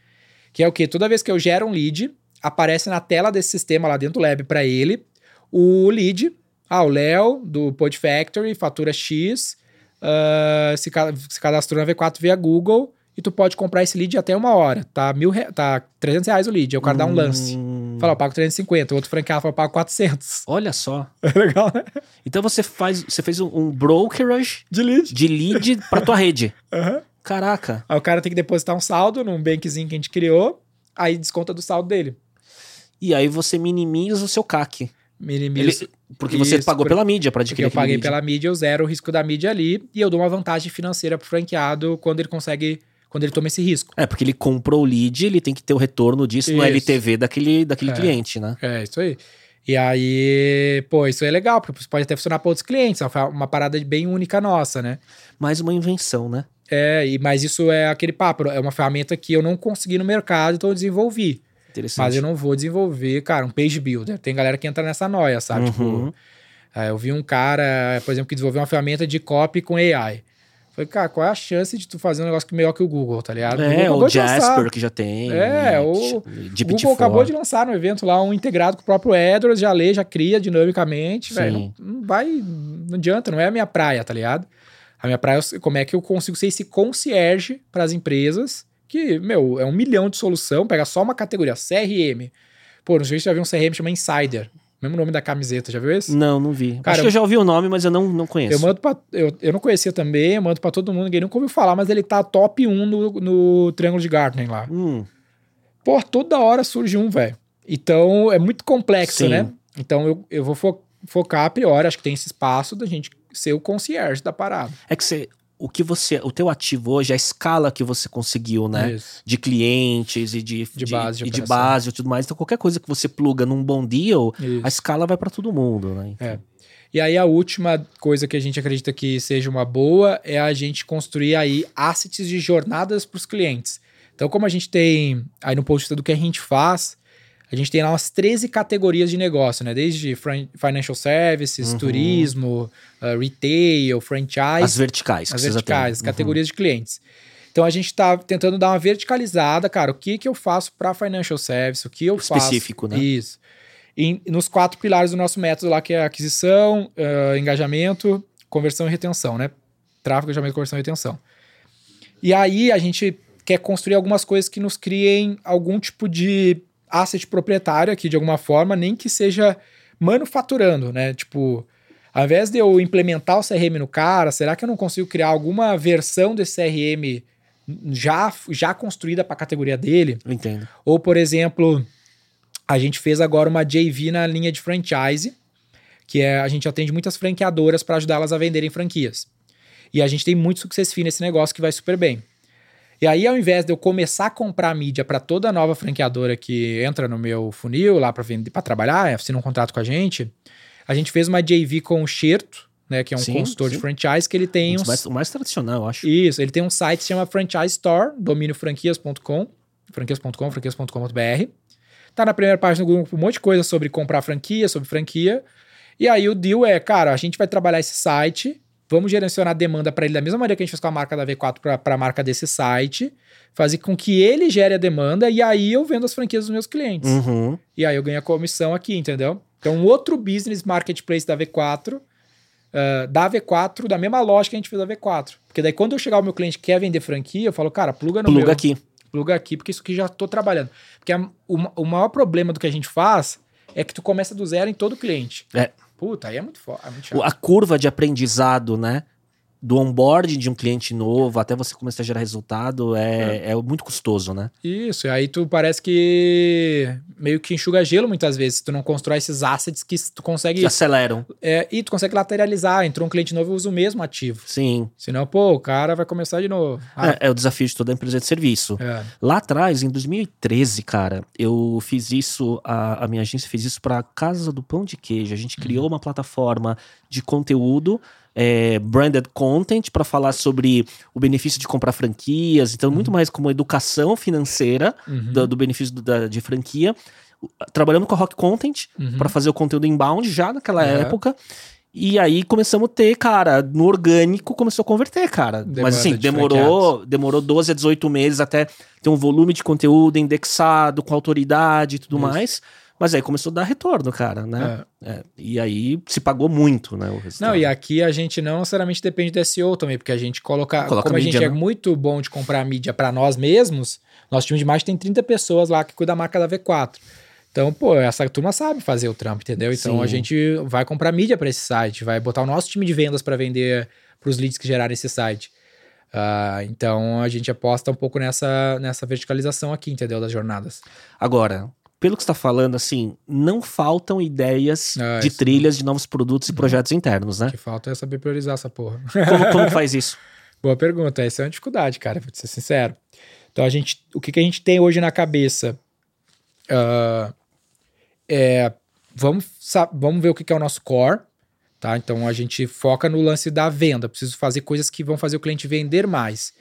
que é o quê? Toda vez que eu gero um lead, aparece na tela desse sistema lá dentro do lab para ele o lead. Ah, o Léo do Pod Factory, fatura X, ah, se, se cadastrou na V4 via Google e tu pode comprar esse lead até uma hora. Tá, mil re... tá 300 reais o lead, aí o cara dá um lance. Hum, Fala, eu pago 350, o outro franqueado fala, eu pago 400. Olha só. É legal, né? Então você faz, você fez um, um brokerage De lead. de lead pra tua rede. Aham. Caraca. Aí o cara tem que depositar um saldo num bankzinho que a gente criou, aí desconta do saldo dele. E aí você minimiza o seu CAC. Minimiza. Ele- porque você Isso, pagou por- pela mídia pra Porque adquirir eu aquele paguei lead. pela mídia, eu zero o risco da mídia ali e eu dou uma vantagem financeira pro franqueado quando ele consegue, quando ele toma esse risco. É, porque ele comprou o lead, ele tem que ter o retorno disso no Isso. LTV daquele, daquele É. cliente, né? É, isso aí. E aí, pô, isso é legal, porque pode até funcionar para outros clientes, é uma parada bem única nossa, né? Mais uma invenção, né? É, e, mas isso é aquele papo, é uma ferramenta que eu não consegui no mercado, então eu desenvolvi. Mas eu não vou desenvolver, cara, um page builder. Tem galera que entra nessa noia, sabe? Uhum. Tipo, eu vi um cara, por exemplo, que desenvolveu uma ferramenta de copy com AI. Falei, cara, qual é a chance de tu fazer um negócio melhor que o Google, tá ligado? É, o lançar. Jasper que já tem. É, o o O Google acabou de lançar no evento lá um integrado com o próprio AdWords, já lê, já cria dinamicamente, velho. Não, não vai, não adianta, não é a minha praia, tá ligado? A minha praia é como é que eu consigo ser esse concierge para as empresas, que, meu, é um milhão de solução, pega só uma categoria, CRM. Pô, não sei se você já viu um CRM chama Insider. Mesmo nome da camiseta, já viu esse? Não, não vi. Cara, Acho que eu já ouvi o nome, mas eu não, não conheço. Eu mando pra. Eu, eu não conhecia também, eu mando pra todo mundo, ninguém nunca ouviu falar, mas ele tá top 1 no, no Triângulo de Gartner lá. Hum, Pô, toda hora surge um, velho. Então é muito complexo, Sim. né? Então eu, eu vou fo- focar a priori, acho que tem esse espaço da gente ser o concierge da parada. é que você. O que você. O teu ativo hoje, a escala que você conseguiu, né? Isso. De clientes e de, De base de e de base e tudo mais. Então, qualquer coisa que você pluga num bom deal, Isso. a escala vai pra todo mundo, né? Então, É. E aí a última coisa que a gente acredita que seja uma boa é a gente construir aí assets de jornadas para os clientes. Então, como a gente tem aí no post do que a gente faz, a gente tem lá umas 13 categorias de negócio, né? Desde financial services, Uhum. turismo, uh, retail, franchise, As verticais. as verticais, as categorias de clientes. Então a gente está tentando dar uma verticalizada, cara. O que que eu faço para financial service? O que eu faço? Específico, né? Isso. E nos quatro pilares do nosso método lá, que é aquisição, ah, engajamento, conversão e retenção, né? Tráfego, engajamento, conversão e retenção. E aí a gente quer construir algumas coisas que nos criem algum tipo de asset proprietário aqui de alguma forma, nem que seja manufaturando, né? Tipo, ao invés de eu implementar o CRM no cara, será que eu não consigo criar alguma versão desse CRM já, já construída para a categoria dele? Entendo. Ou, por exemplo, a gente fez agora uma JV na linha de franchise, que é a gente atende muitas franqueadoras para ajudá-las a venderem franquias. E a gente tem muito success fee nesse negócio que vai super bem. E aí, ao invés de eu começar a comprar mídia para toda nova franqueadora que entra no meu funil lá para vender, para trabalhar, assina um contrato com a gente, a gente fez uma JV com o Xerto, né, que é um Sim, consultor de sim. franchise que ele tem Um uns mais, o mais tradicional, eu acho. isso, ele tem um site que se chama Franchise Store, dominiofranquias.com, franquias.com, franquias.com.br. Tá na primeira página do grupo um monte de coisa sobre comprar franquia, sobre franquia. E aí o deal é, cara, a gente vai trabalhar esse site, vamos gerenciar a demanda para ele da mesma maneira que a gente fez com a marca da V4 para a marca desse site, fazer com que ele gere a demanda e aí eu vendo as franquias dos meus clientes. Uhum. E aí eu ganho a comissão aqui, entendeu? Então, um outro business marketplace da V4, ah, da V4, da mesma lógica que a gente fez da V4. Porque daí, quando eu chegar o meu cliente que quer vender franquia, eu falo, cara, pluga no Pluga meu. aqui. Pluga aqui, porque isso aqui já tô trabalhando. Porque a- o, o maior problema do que a gente faz é que tu começa do zero em todo cliente. É. Puta, aí é muito foda. É. A curva de aprendizado, né? Do onboarding de um cliente novo até você começar a gerar resultado é, é. muito custoso, né? Isso, e aí tu parece que meio que enxuga gelo muitas vezes. Tu não constrói esses assets que tu consegue. Que aceleram. É, e tu consegue lateralizar. Entrou um cliente novo e usa o mesmo ativo. Sim. Senão, pô, o cara vai começar de novo. Ah, É, é o desafio de toda empresa de serviço. é. Lá atrás, em 2013, cara, eu fiz isso, a, a minha agência fez isso pra Casa do Pão de Queijo. A gente criou uma plataforma de conteúdo, é, branded content, pra falar sobre o benefício de comprar franquias. Então, muito mais como educação financeira Uhum. do, do benefício do- da, de franquia. Trabalhando com a Rock Content Uhum. pra fazer o conteúdo inbound já naquela Uhum. época. E aí começamos a ter, cara, no orgânico começou a converter, cara. Mas assim, de demorou, demorou 12 a 18 meses até ter um volume de conteúdo indexado, com autoridade e tudo Isso. mais. Mas aí começou a dar retorno, cara, né? É. É, E aí se pagou muito, né? O resultado. Não, e aqui a gente não necessariamente depende do SEO também, porque a gente coloca. Coloca como a mídia, gente é né? muito bom de comprar mídia pra nós mesmos, nosso time de marketing tem 30 pessoas lá que cuida da marca da V4. Então, pô, essa turma sabe fazer o trampo, entendeu? Então Sim. a gente vai comprar mídia pra esse site, vai botar o nosso time de vendas pra vender pros leads que geraram esse site. Ah, então a gente aposta um pouco nessa, nessa verticalização aqui, entendeu? Das jornadas. Agora, pelo que você tá falando, assim, não faltam ideias Ah, de trilhas de novos produtos e projetos internos, O né? que falta é saber priorizar essa porra. Como, como faz isso? Boa pergunta. Essa é uma dificuldade, cara, pra ser sincero. Então, a gente, o que, que a gente tem hoje na cabeça? Ah, é, vamos, vamos ver o que, que é o nosso core, tá? Então, a gente foca no lance da venda. Preciso fazer coisas que vão fazer o cliente vender mais.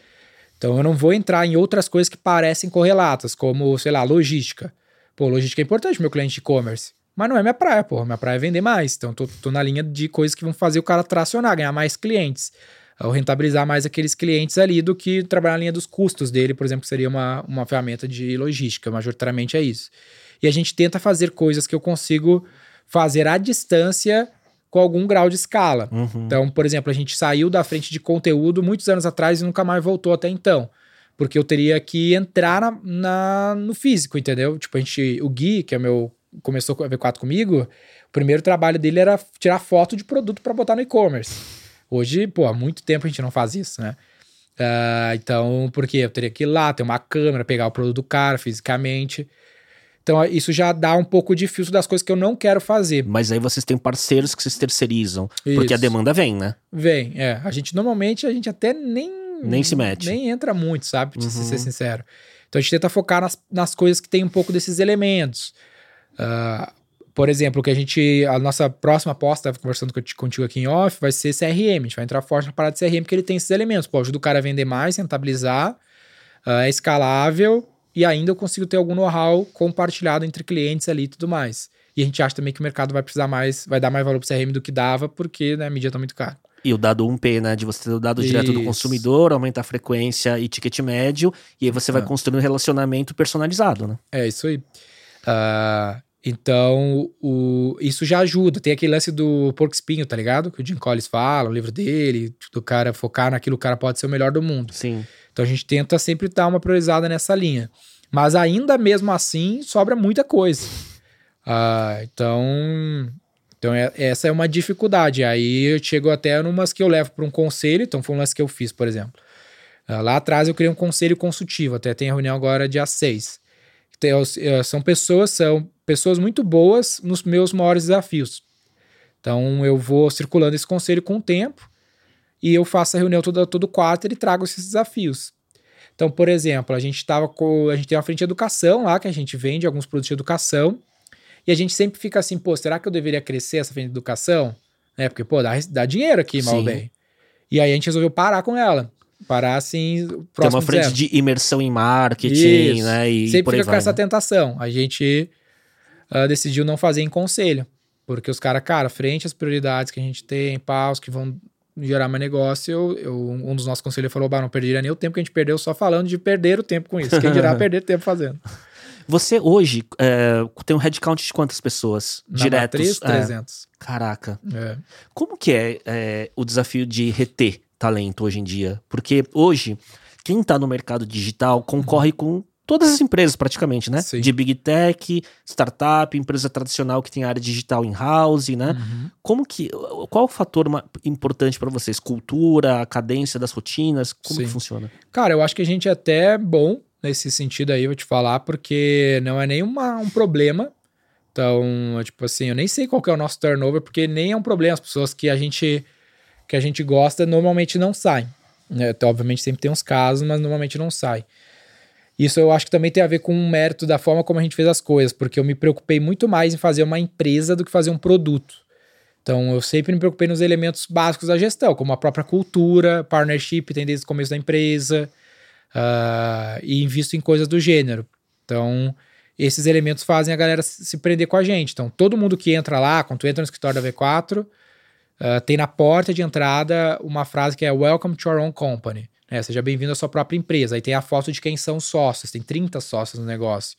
Então, eu não vou entrar em outras coisas que parecem correlatas, como, sei lá, logística. Pô, logística é importante meu cliente e-commerce. Mas não é minha praia, pô. Minha praia é vender mais. Então, tô, tô na linha de coisas que vão fazer o cara tracionar, ganhar mais clientes. Ou rentabilizar mais aqueles clientes ali do que trabalhar na linha dos custos dele, por exemplo, que seria uma, uma ferramenta de logística. Majoritariamente é isso. E a gente tenta fazer coisas que eu consigo fazer à distância com algum grau de escala. Uhum. Então, por exemplo, a gente saiu da frente de conteúdo muitos anos atrás e nunca mais voltou até então. Porque eu teria que entrar na, na- no físico, entendeu? Tipo, a gente, o Gui, que é meu começou a V4 comigo, o primeiro trabalho dele era tirar foto de produto para botar no e-commerce. Hoje, pô, há muito tempo a gente não faz isso, né? Uh, então, porque eu teria que ir lá, ter uma câmera, pegar o produto do cara fisicamente. Então, isso já dá um pouco de filtro das coisas que eu não quero fazer. Mas aí vocês têm parceiros que vocês terceirizam. Isso. Porque a demanda vem, né? Vem, é. A gente normalmente, a gente até nem. Nem se mete. Nem entra muito, sabe? Pra uhum. ser sincero. Então a gente tenta focar nas, nas coisas que tem um pouco desses elementos. Uh, por exemplo, que a gente. A nossa próxima aposta, conversando contigo aqui em off, vai ser CRM. A gente vai entrar forte na parada de CRM, porque ele tem esses elementos. Pô, ajuda o cara a vender mais, rentabilizar, uh, é escalável e ainda eu consigo ter algum know-how compartilhado entre clientes ali e tudo mais. E a gente acha também que o mercado vai precisar mais, vai dar mais valor para CRM do que dava, porque né, a mídia tá muito cara. E o dado 1P, né? De você ter o dado Isso. direto do consumidor, aumentar a frequência e ticket médio, e aí você vai construindo um relacionamento personalizado, né? É, isso aí. Uh, então, o, isso já ajuda. Tem aquele lance do porco espinho, tá ligado? Que o Jim Collins fala, o livro dele, do cara focar naquilo, o cara pode ser o melhor do mundo. Sim. Então a gente tenta sempre dar uma priorizada nessa linha. Mas ainda mesmo assim, sobra muita coisa. Uh, então, então é, essa é uma dificuldade. Aí eu chego até numas que eu levo para um conselho. Então foi um lance que eu fiz, por exemplo. Uh, lá atrás eu criei um conselho consultivo. Até tem reunião agora dia 6. Então, são pessoas, são pessoas muito boas nos meus maiores desafios. Então eu vou circulando esse conselho com o tempo e eu faço a reunião todo, todo quarto e trago esses desafios. Então, por exemplo, a gente estava com. A gente tem uma frente de educação lá, que a gente vende alguns produtos de educação. E a gente sempre fica assim, pô, será que eu deveria crescer essa frente de educação? Né? Porque, pô, dá, dá dinheiro aqui, mal bem. E aí a gente resolveu parar com ela. Parar assim. Tem uma frente de imersão em marketing, Isso. né? E sempre fica com vai, essa né? tentação. A gente uh, decidiu não fazer em conselho. Porque os caras, cara, frente às prioridades que a gente tem, paus que vão gerar mais negócio, eu, eu, um dos nossos conselheiros falou, bah, não perderia nem o tempo que a gente perdeu só falando de perder o tempo com isso. Quem dirá perder tempo fazendo. Você hoje é, tem um headcount de quantas pessoas? Na diretos? Matriz, 300. É. Caraca. É. Como que é, é, o desafio de reter talento hoje em dia? Porque hoje, quem está no mercado digital concorre com todas as empresas praticamente, né? Sim. De big tech, startup, empresa tradicional que tem área digital in-house, né? Uhum. Como que, qual o fator importante para vocês? Cultura, cadência das rotinas, como Sim. que funciona? Cara, eu acho que a gente é até bom nesse sentido aí, vou te falar, porque não é nenhuma um problema. Então, tipo assim, eu nem sei qual que é o nosso turnover, porque nem é um problema. As pessoas que a gente que a gente gosta normalmente não saem. Né? Então, obviamente sempre tem uns casos, mas normalmente não saem. Isso eu acho que também tem a ver com o mérito da forma como a gente fez as coisas, porque eu me preocupei muito mais em fazer uma empresa do que fazer um produto. Então eu sempre me preocupei nos elementos básicos da gestão, como a própria cultura, partnership tem desde o começo da empresa, uh, e invisto em coisas do gênero. Então esses elementos fazem a galera se prender com a gente. Então todo mundo que entra lá, quando tu entra no escritório da V4, uh, ah, tem na porta de entrada uma frase que é Welcome to our own company. Né? Seja bem-vindo à sua própria empresa. Aí tem a foto de quem são os sócios, tem 30 sócios no negócio.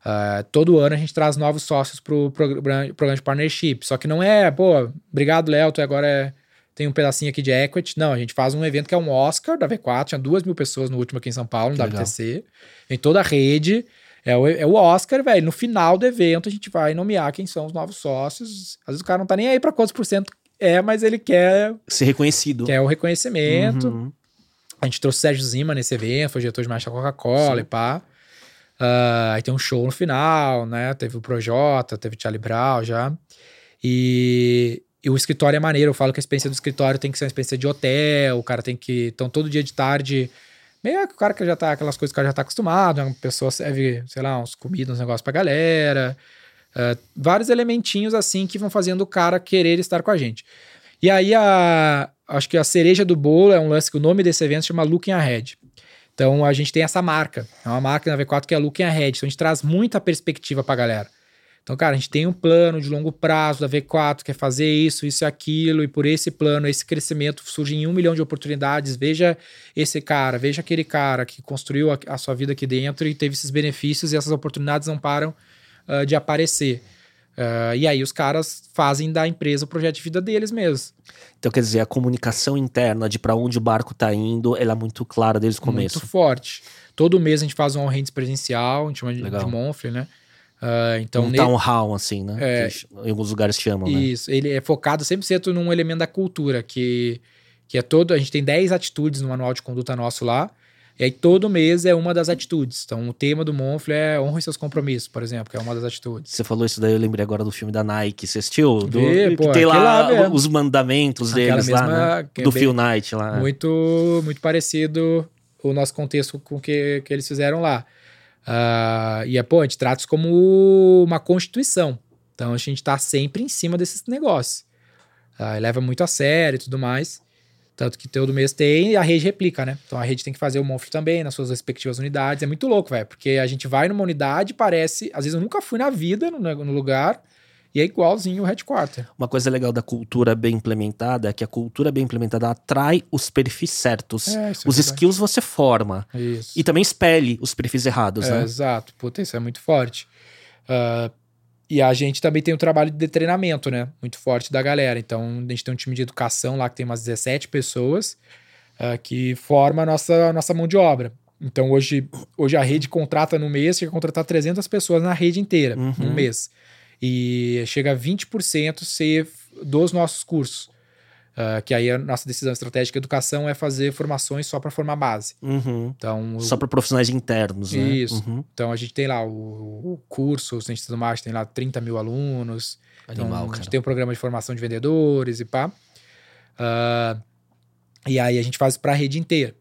Uh, todo ano a gente traz novos sócios para o programa, programa de partnership. Só que não é, pô, obrigado, Léo, tu agora é, tem um pedacinho aqui de equity. Não, a gente faz um evento que é um Oscar da V4, tinha duas mil pessoas no último aqui em São Paulo, no WTC, em toda a rede. É o, é o Oscar, velho. No final do evento, a gente vai nomear quem são os novos sócios. Às vezes o cara não tá nem aí para quantos por cento é, mas ele quer ser reconhecido. Quer o reconhecimento. Uhum. A gente trouxe o Sérgio Zima nesse evento, foi diretor de marcha Coca-Cola e pá. Uh, aí tem um show no final, né? Teve o Projota, teve o Charlie Brown já. E, e, o escritório é maneiro. Eu falo que a experiência do escritório tem que ser uma experiência de hotel. O cara tem que. Então, todo dia de tarde. Meio que o cara que já tá. Aquelas coisas que o cara já tá acostumado. Uma pessoa serve, sei lá, uns comidas, uns negócios pra galera. Uh, vários elementinhos assim que vão fazendo o cara querer estar com a gente. E aí a, acho que a cereja do bolo é um lance que o nome desse evento chama Looking Ahead. Então a gente tem essa marca, é uma marca na V4 que é Looking Ahead, então a gente traz muita perspectiva pra galera. Então, cara, a gente tem um plano de longo prazo da V4, que é fazer isso, isso e aquilo, e por esse plano, esse crescimento surge em um milhão de oportunidades. Veja esse cara, veja aquele cara que construiu a, a sua vida aqui dentro e teve esses benefícios, e essas oportunidades não param uh, de aparecer. Uh, e aí os caras fazem da empresa o projeto de vida deles mesmos. Então, quer dizer, a comunicação interna de para onde o barco está indo, ela é muito clara desde o começo. Muito forte. Todo mês a gente faz um all-hands presencial, a gente chama de, de monthly, né? Uh, então, um ne- town assim, né? É. Que em alguns lugares chamam, né? Isso, ele é focado 100% num elemento da cultura, que, que é todo. A gente tem 10 atitudes no manual de conduta nosso lá. E aí todo mês é uma das atitudes. Então o tema do Monfle é honre seus compromissos, por exemplo, que é uma das atitudes. Você falou isso daí, eu lembrei agora do filme da Nike. Você assistiu? Do, Vê, que pô, tem lá, lá os mandamentos Aquela deles lá, mesma- né? que é Do bem- Phil Knight lá. Muito, muito parecido o nosso contexto com o que, que eles fizeram lá. Ah, e é, pô, a gente trata isso como uma constituição. Então a gente tá sempre em cima desses negócios. E leva muito a sério e tudo mais. Tanto que todo mês tem e a rede replica, né? Então a rede tem que fazer o Monfre também nas suas respectivas unidades. É muito louco, velho. Porque a gente vai numa unidade parece. Às vezes eu nunca fui na vida no, no lugar e é igualzinho o headquarter. Uma coisa legal da cultura bem implementada é que a cultura bem implementada atrai os perfis certos. É, é os verdade. skills você forma. Isso. E também expele os perfis errados, É, né? Exato, puta, isso é muito forte. Ah, e a gente também tem um trabalho de treinamento, né? Muito forte da galera. Então, a gente tem um time de educação lá que tem umas 17 pessoas ah, que forma a nossa, a nossa mão de obra. Então, hoje, hoje a rede contrata no mês, chega a contratar 300 pessoas na rede inteira, Uhum. no mês. E chega a 20% ser dos nossos cursos. Ah, que aí a nossa decisão estratégica de educação é fazer formações só para formar base. Uhum. Então, Só para profissionais internos, né? Isso. Uhum. então a gente tem lá o, o curso, o Ciência do Marketing tem lá 30 mil alunos. Então, Animal, a cara. gente tem um programa de formação de vendedores e pá. Ah, e aí a gente faz para a rede inteira.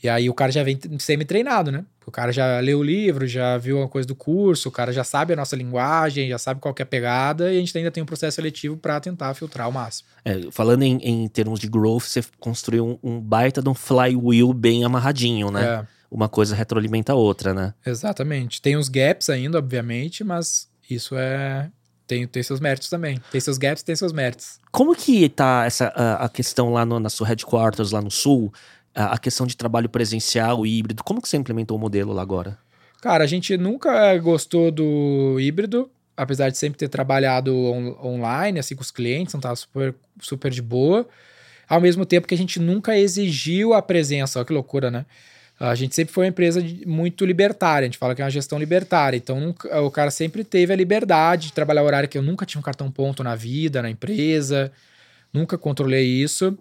E aí o cara já vem semi-treinado, né? O cara já leu o livro, já viu uma coisa do curso, o cara já sabe a nossa linguagem, já sabe qual que é a pegada, e a gente ainda tem um processo seletivo para tentar filtrar o máximo. É, falando em, em termos de growth, você construiu um, um baita de um flywheel bem amarradinho, né? É, Uma coisa retroalimenta a outra, né? exatamente. Tem uns gaps ainda, obviamente, mas isso é. Tem, tem seus méritos também. Tem seus gaps, tem seus méritos. Como que tá essa a, a questão lá no- na sua headquarters, lá no sul? A, questão de trabalho presencial híbrido. Como que você implementou o modelo lá agora? Cara, a gente nunca gostou do híbrido, apesar de sempre ter trabalhado on- online, assim, com os clientes, não tava super, super de boa. Ao mesmo tempo que a gente nunca exigiu a presença, olha que loucura, né? A gente sempre foi uma empresa muito libertária, a gente fala que é uma gestão libertária, então o cara sempre teve a liberdade de trabalhar horário que eu nunca tinha um cartão ponto na vida, na empresa, nunca controlei isso,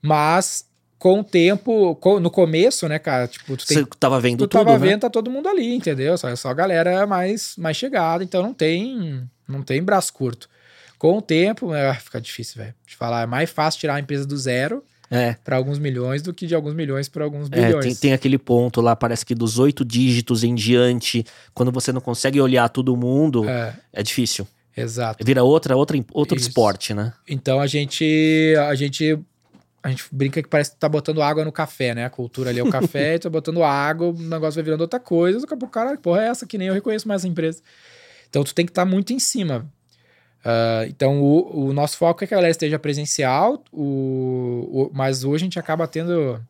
mas com o tempo, co- no começo, né, cara, tipo, tu tem Você tava vendo tu tudo, tava né? vendo, tá todo mundo ali, entendeu? Só, só a galera mais, mais chegada, então não tem, não tem braço curto. Com o tempo, é, fica difícil, velho. De falar, é mais fácil tirar a empresa do zero É. para alguns milhões do que de alguns milhões para alguns É, bilhões. tem, tem aquele ponto lá, parece que dos oito dígitos em diante, quando você não consegue olhar todo mundo, é, É, difícil. exato. Vira outra, outra, outro Isso. esporte, né? Então a gente, a gente, a gente brinca que parece que tá botando água no café, né? A cultura ali é o café, e tá botando água, o negócio vai virando outra coisa, daqui a pouco, cara, que porra é essa que nem eu reconheço mais essa empresa. Então tu tem que estar muito em cima. Ah, então o, o nosso foco é que a galera esteja presencial, o, o- mas hoje a gente acaba tendo,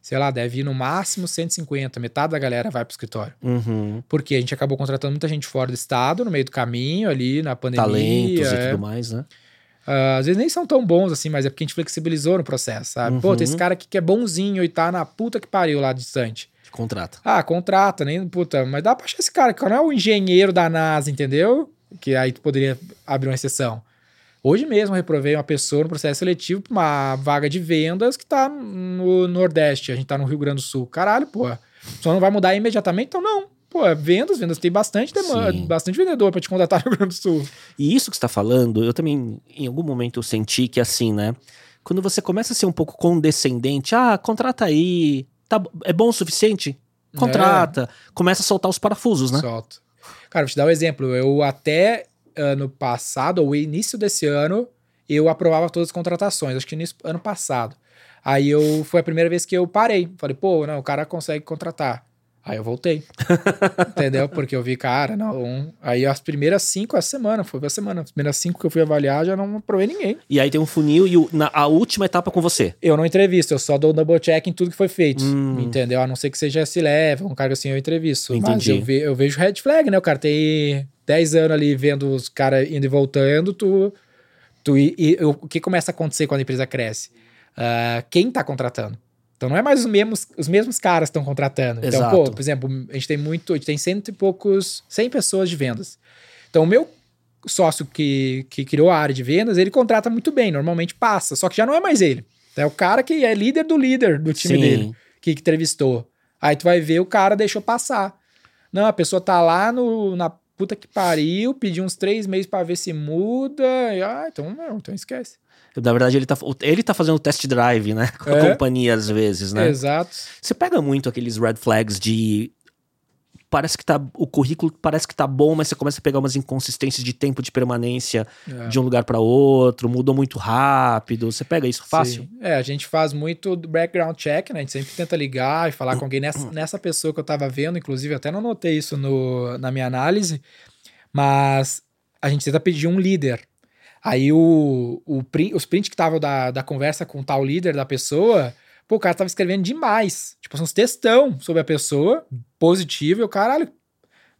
sei lá, deve ir no máximo 150, metade da galera vai pro escritório. Uhum. Porque a gente acabou contratando muita gente fora do estado, no meio do caminho, ali na pandemia. Talentos e é. tudo mais, né? Ah, às vezes nem são tão bons assim, mas é porque a gente flexibilizou no processo, sabe? Pô, Uhum. tem esse cara aqui que é bonzinho e tá na puta que pariu lá distante. Te contrata. Ah, contrata, nem puta, mas dá pra achar esse cara, que não é o engenheiro da NASA, entendeu? Que aí tu poderia abrir uma exceção. Hoje mesmo reprovei uma pessoa no processo seletivo pra uma vaga de vendas que tá no Nordeste, a gente tá no Rio Grande do Sul. Caralho, pô. Só não vai mudar imediatamente? Então não. Pô, é vendas, vendas tem bastante demanda, Sim. bastante vendedor pra te contratar no Rio Grande do Sul. E isso que você tá falando, eu também, em algum momento, eu senti que assim, né? Quando você começa a ser um pouco condescendente, ah, contrata aí, tá, é bom o suficiente? Contrata. Começa a soltar os parafusos, né? Solto. Cara, vou te dar um exemplo. Eu até ano passado, ou início desse ano, eu aprovava todas as contratações. Acho que início ano passado. Aí eu foi a primeira vez que eu parei. Falei, pô, não, o cara consegue contratar. Aí eu voltei. Entendeu? Porque eu vi, cara, não. um- Aí as primeiras cinco, a semana, foi a semana. As primeiras cinco que eu fui avaliar, já não aprovei ninguém. E aí tem um funil e o- na, a última etapa com você. Eu não entrevisto, eu só dou double check em tudo que foi feito. Hum. Entendeu? A não ser que seja se leva, um cargo assim eu entrevisto. Mas Entendi. eu, ve- eu vejo red flag, né? O cara tem 10 anos ali vendo os caras indo e voltando, tu. tu e, e o que começa a acontecer quando a empresa cresce? Ah, quem tá contratando? Então não é mais os mesmos, os mesmos caras que estão contratando. Então, Exato. pô, por exemplo, a gente tem muito, a gente tem cento e poucos, 100 pessoas de vendas. Então o meu sócio que, que criou a área de vendas, ele contrata muito bem, normalmente passa, só que já não é mais ele. É o cara que é líder do líder do time Sim. dele, que entrevistou. Aí tu vai ver o cara deixou passar. Não, a pessoa tá lá no, na puta que pariu, pediu uns três meses pra ver se muda. E, ah, então não, então esquece. Na verdade, ele tá, ele tá fazendo test drive, né? Com a É. companhia às vezes, né? Exato. Você pega muito aqueles red flags de. Parece que tá. O currículo parece que tá bom, mas você começa a pegar umas inconsistências de tempo de permanência É. de um lugar para outro, mudou muito rápido. Você pega isso fácil? Sim. É, a gente faz muito background check, né? A gente sempre tenta ligar e falar com alguém nessa, nessa pessoa que eu tava vendo, inclusive até não notei isso no, na minha análise, mas a gente tenta pedir um líder. Aí o, o print, os prints que estavam da, da conversa com o tal líder da pessoa, pô, o cara tava escrevendo demais. Tipo, são uns textão sobre a pessoa, positivo, e o caralho.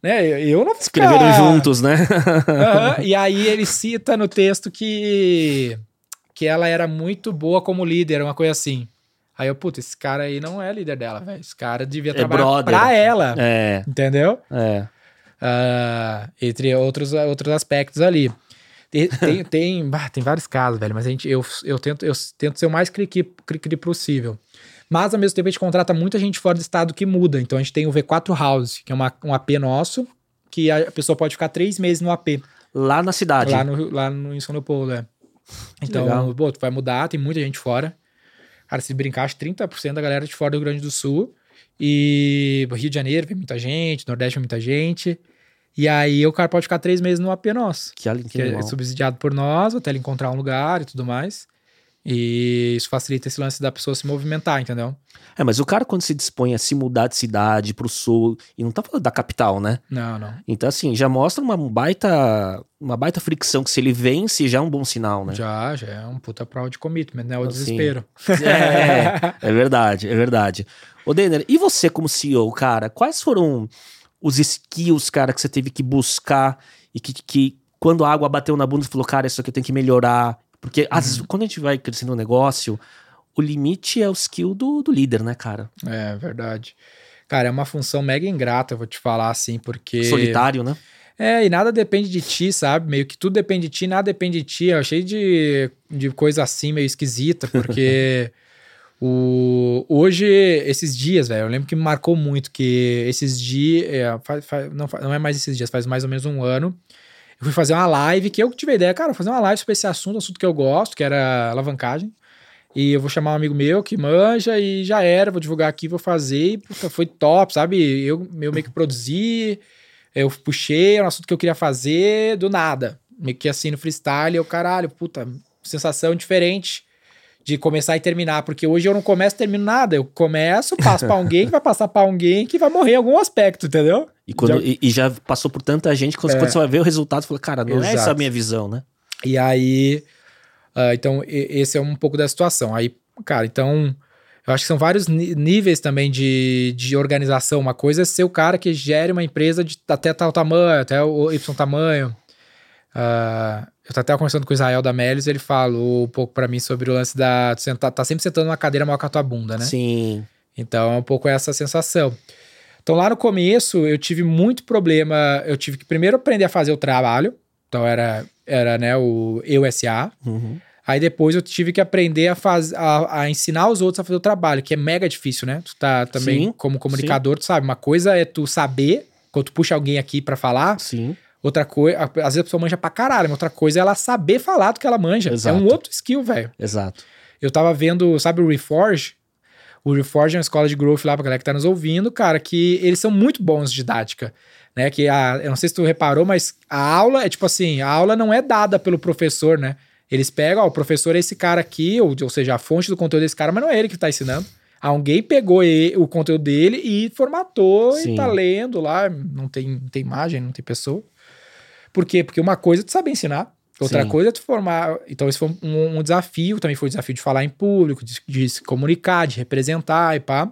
Né, eu- não Escreveram juntos, né? Aham, E aí ele cita no texto que, que ela era muito boa como líder, uma coisa assim. Aí eu, puta, esse cara aí não é líder dela, velho. Esse cara devia trabalhar brother. pra ela. é, Entendeu? é. Ah, entre outros, outros aspectos ali. Tem, tem, tem, bah, tem vários casos, velho, mas a gente, eu, eu, tento, eu tento ser o mais cri-cri possível. Mas, ao mesmo tempo, a gente contrata muita gente fora do estado que muda. Então, a gente tem o V4 House, que é uma, um AP nosso, que a pessoa pode ficar três meses no AP. Lá na cidade. Lá no, lá no em São Leopoldo, é. Então, legal. pô, tu vai mudar, tem muita gente fora. Cara, se brincar, acho que 30% da galera de fora do Rio Grande do Sul. E Rio de Janeiro vem muita gente, Nordeste vem muita gente. E aí o cara pode ficar três meses no AP nosso. Que, que Que é subsidiado por nós, até ele encontrar um lugar e tudo mais. E isso facilita esse lance da pessoa se movimentar, entendeu? É, mas o cara, quando se dispõe a se mudar de cidade pro sul, e não tá falando da capital, né? Não, não. Então, assim, já mostra uma baita, uma baita fricção que se ele vence, já é um bom sinal, né? Já, já é um puta proud commitment, né? O Assim, desespero. É, é verdade, é verdade. Ô, Denner, e você como CEO, cara? Quais foram os skills, cara, que você teve que buscar e que, que quando a água bateu na bunda, você falou, cara, isso aqui eu tenho que melhorar? Porque às- Uhum. quando a gente vai crescendo um negócio, o limite é o skill do, do líder, né, cara? É, verdade. Cara, é uma função mega ingrata, eu vou te falar assim, porque. Solitário, né? É, e nada depende de ti, sabe? Meio que tudo depende de ti, nada depende de ti. Eu achei de, de coisa assim meio esquisita, porque o, hoje, esses dias, velho, eu lembro que me marcou muito que esses dias. É, faz- faz- não, não é mais esses dias, faz mais ou menos um ano. Eu fui fazer uma live que eu tive a ideia, cara, vou fazer uma live sobre esse assunto, assunto que eu gosto, que era alavancagem. E eu vou chamar um amigo meu que manja e já era, vou divulgar aqui, vou fazer. E, puta, foi top, sabe? Eu, eu meio que produzi, eu puxei, era um assunto que eu queria fazer do nada. Meio que assim no freestyle, eu, caralho, puta, sensação diferente de começar e terminar, porque hoje eu não começo e termino nada. Eu começo, passo pra alguém que vai passar pra alguém que vai morrer em algum aspecto, entendeu? E, quando, Já- e, e já passou por tanta gente, quando, É. quando você vai ver o resultado, você fala, cara, não é essa a Exato. minha visão, né? E aí, ah, então, esse é um pouco da situação. Aí, cara, então, eu acho que são vários níveis também de, de organização. Uma coisa é ser o cara que gere uma empresa de até tal tamanho, até o Y tamanho. Ah, eu tô até conversando com o Israel da Melios, ele falou um pouco pra mim sobre o lance da. tu Sentar, tá sempre sentando numa cadeira maior que a tua bunda, né? Sim. Então é um pouco essa sensação. Então lá no começo eu tive muito problema. Eu tive que primeiro aprender a fazer o trabalho. Então era, era né, o eu SA. Uhum. Aí depois eu tive que aprender a, faz, a, a ensinar os outros a fazer o trabalho, que é mega difícil, né? Tu tá também Sim, como comunicador, tu sabe. Uma coisa é tu saber, quando tu puxa alguém aqui pra falar. Sim. Outra coisa, às vezes a pessoa manja pra caralho, mas outra coisa é ela saber falar do que ela manja. Exato. É um outro skill, velho. Exato. Eu tava vendo, sabe o Reforge? O Reforge é uma escola de growth lá pra galera que tá nos ouvindo, cara, que eles são muito bons de didática, né? Que a, eu não sei se tu reparou, mas a aula é tipo assim, a aula não é dada pelo professor, né? Eles pegam, ó, o professor é esse cara aqui, ou, ou seja, a fonte do conteúdo desse cara, mas não é ele que tá ensinando. Alguém pegou e- o conteúdo dele e formatou Sim. e tá lendo lá, não tem, não tem imagem, não tem pessoa. Por quê? Porque uma coisa é tu saber ensinar, outra Sim. coisa é tu formar. Então, esse foi um, um desafio, também foi o desafio de falar em público, de, de se comunicar, de representar e pá.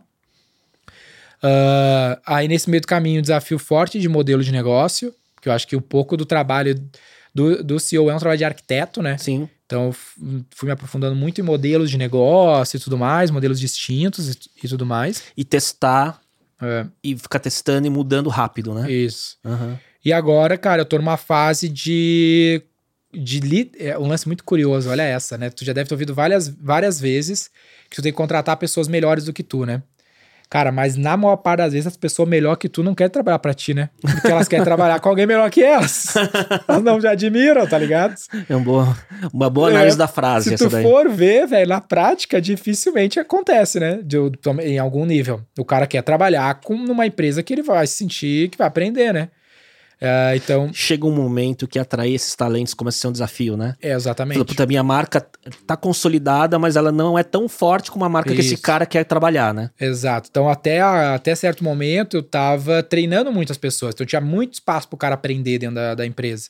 Ah, aí, nesse meio do caminho, um desafio forte de modelo de negócio, que eu acho que um pouco do trabalho do, do CEO é um trabalho de arquiteto, né? Sim. Então, fui me aprofundando muito em modelos de negócio e tudo mais, modelos distintos e, e tudo mais. E testar É, e ficar testando e mudando rápido, né? isso. Aham. E agora, cara, eu tô numa fase de. de li- é um lance muito curioso, olha essa, né? Tu já deve ter ouvido várias, várias vezes que tu tem que contratar pessoas melhores do que tu, né? Cara, mas na maior parte das vezes as pessoas melhor que tu não querem trabalhar pra ti, né? Porque elas querem trabalhar com alguém melhor que elas. Elas não te admiram, tá ligado? É um boa- uma boa É, análise da frase Se tu daí. for ver, velho, na prática dificilmente acontece, né? De- em algum nível. O cara quer trabalhar com numa empresa que ele vai se sentir que vai aprender, né? É, então, Chega um momento que atrair esses talentos começa a ser um desafio, né? é exatamente. puta, minha marca tá consolidada, mas ela não é tão forte como a marca que esse Isso. cara quer trabalhar, né? Exato. Então, até, a- até certo momento, eu tava treinando muitas pessoas. Então, tinha muito espaço pro cara aprender dentro da, da empresa.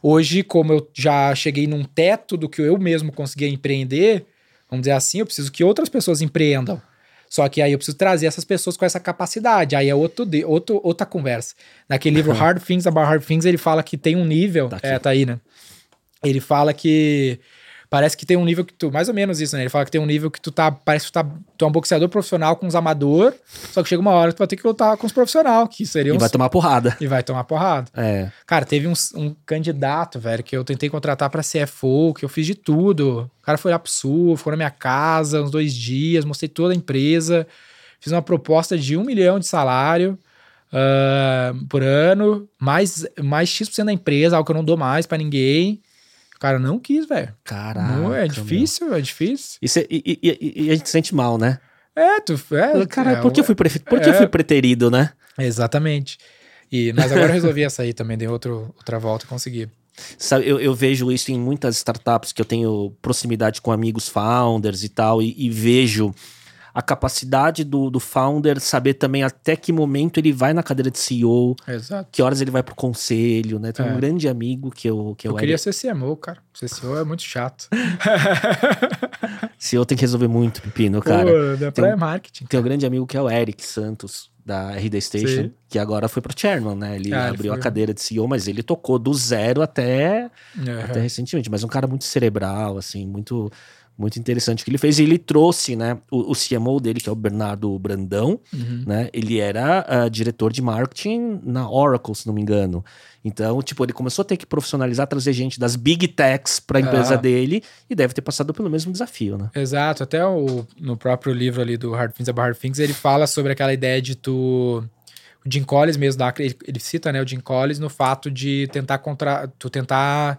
Hoje, como eu já cheguei num teto do que eu mesmo conseguia empreender, vamos dizer assim, eu preciso que outras pessoas empreendam. Só que aí eu preciso trazer essas pessoas com essa capacidade. Aí é outro, de- outro, outra conversa. Naquele livro Hard Things About Hard Things, ele fala que tem um nível. Tá é, tá aí, né? Ele fala que. Parece que tem um nível que tu. Mais ou menos isso, né? Ele fala que tem um nível que tu tá. Parece que tu tá. Tu é um boxeador profissional com uns amador. Só que chega uma hora que tu vai ter que lutar com os profissional, que seriam E vai os- tomar porrada. e vai tomar porrada. É. Cara, teve um, um candidato, velho, que eu tentei contratar pra CFO, que eu fiz de tudo. O cara foi lá pro sul, ficou na minha casa uns dois dias, mostrei toda a empresa, fiz uma proposta de um milhão de salário ah, por ano, mais, mais X% da empresa, algo que eu não dou mais pra ninguém. O cara não quis, velho. Caraca. Não, é meu. difícil, é difícil. E, cê- e- e- e- a gente se sente mal, né? É, tu. É, Caralho, é, por que eu fui, prefe... por que eu é. fui preterido, né? Exatamente. E, mas agora eu resolvi essa aí também, dei outro, outra volta e consegui. Sabe, eu, eu vejo isso em muitas startups que eu tenho proximidade com amigos founders e tal, e, e vejo a capacidade do, do founder saber também até que momento ele vai na cadeira de CEO, Exato. que horas ele vai pro conselho, né? Tem É. um grande amigo que eu, que Eu eu, queria ser CMO, cara. Ser CEO é muito chato. CEO tem que resolver muito pepino, cara. Pô, da tem é marketing. Tem um grande amigo que é o Eric Santos, da RD Station, Sim. que agora foi pro chairman, né? Ele Ah, ele abriu a foi. cadeira de CEO, mas ele tocou do zero até Aham. até recentemente, mas um cara muito cerebral, assim, muito muito interessante que ele fez. E ele trouxe, né, o, o CMO dele, que é o Bernardo Brandão, Uhum. né, ele era ah, diretor de marketing na Oracle, se não me engano. Então, tipo, ele começou a ter que profissionalizar, trazer gente das big techs para a empresa Ah. dele e deve ter passado pelo mesmo desafio, né? Exato, até o, no próprio livro ali do Hard Things About Hard Things, ele fala sobre aquela ideia de tu. O Jim Collins mesmo, da, ele, ele cita né, o Jim Collins no fato de tentar contra, tu tentar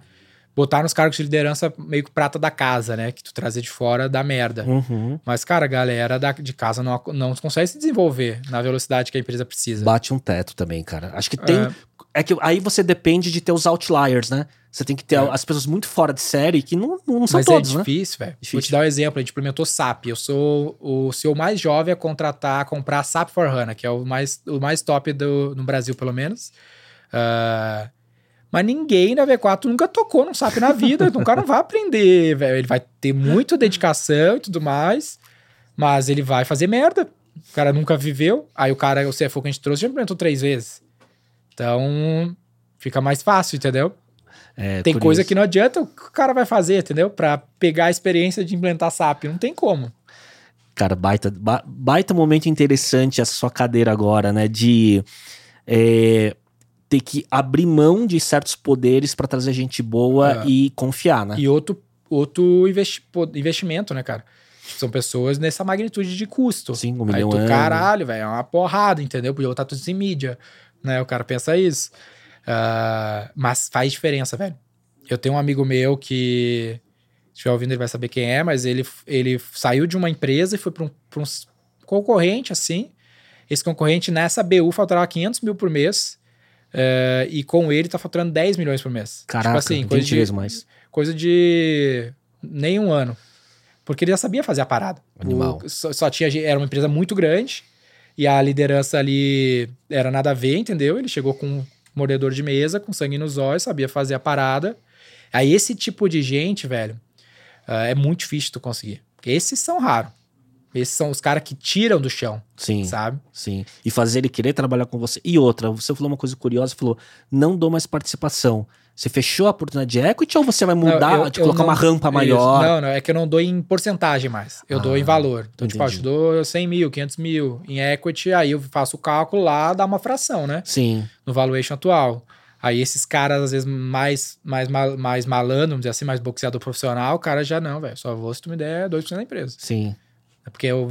botar nos cargos de liderança meio que prata da casa, né? Que tu trazer de fora da merda. Uhum. Mas, cara, a galera da, de casa não, não consegue se desenvolver na velocidade que a empresa precisa. Bate um teto também, cara. Acho que tem. É. É. que aí você depende de ter os outliers, né? Você tem que ter É. as pessoas muito fora de série que não, não são Mas todos, é né? difícil, velho. Vou te dar um exemplo. A gente implementou SAP. Eu sou o CEO mais jovem a contratar, a comprar SAP for HANA, que é o mais, o mais top do, no Brasil, pelo menos. Ah, mas ninguém na V4 nunca tocou num SAP na vida. então o cara não vai aprender, velho. Ele vai ter muita dedicação e tudo mais, mas ele vai fazer merda. O cara nunca viveu. Aí o cara, o CFO que a gente trouxe, já implementou três vezes. Então, fica mais fácil, entendeu? É, Tem coisa isso. que não adianta o que o cara vai fazer, entendeu? Pra pegar a experiência de implementar SAP. Não tem como. Cara, baita, ba- baita momento interessante essa sua cadeira agora, né? De é, ter que abrir mão de certos poderes pra trazer gente boa É. e confiar, né? E outro, outro investi- investimento, né, cara? São pessoas nessa magnitude de custo. Sim, um Aí milhão tu, ano. caralho, velho, é uma porrada, entendeu? Podia botar tudo em mídia, né? O cara pensa isso. Ah, mas faz diferença, velho. Eu tenho um amigo meu que, se estiver ouvindo, ele vai saber quem é, mas ele, ele saiu de uma empresa e foi para um, pra um concorrente, assim. Esse concorrente nessa BU faturava 500 mil por mês. Eh, e com ele tá faturando 10 milhões por mês. Caraca, tipo assim, 20 coisa de, vezes mais. coisa de nem um ano. Porque ele já sabia fazer a parada. Animal. O- só, só tinha, era uma empresa muito grande e a liderança ali era nada a ver, entendeu? Ele chegou com um mordedor de mesa, com sangue nos olhos, sabia fazer a parada. Aí esse tipo de gente, velho, ah, é muito difícil tu conseguir. Esses são raros. Esses são os caras que tiram do chão, Sim, sabe? sim. E fazer ele querer trabalhar com você. E outra, você falou uma coisa curiosa, falou, não dou mais participação. Você fechou a oportunidade de equity ou você vai mudar, Não, eu- de eu colocar não- uma rampa Isso. maior? Não, não, é que eu não dou em porcentagem mais. Eu dou Ah, em valor. Então, tipo, eu entendi. te dou 100 mil, 500 mil em equity, aí eu faço o cálculo lá, dá uma fração, né? Sim, No valuation atual. Aí esses caras, às vezes, mais, mais, mais malandro, vamos dizer assim, mais boxeador profissional, o cara já não, velho. Só vou se tu me der 2% da empresa. sim. Porque o,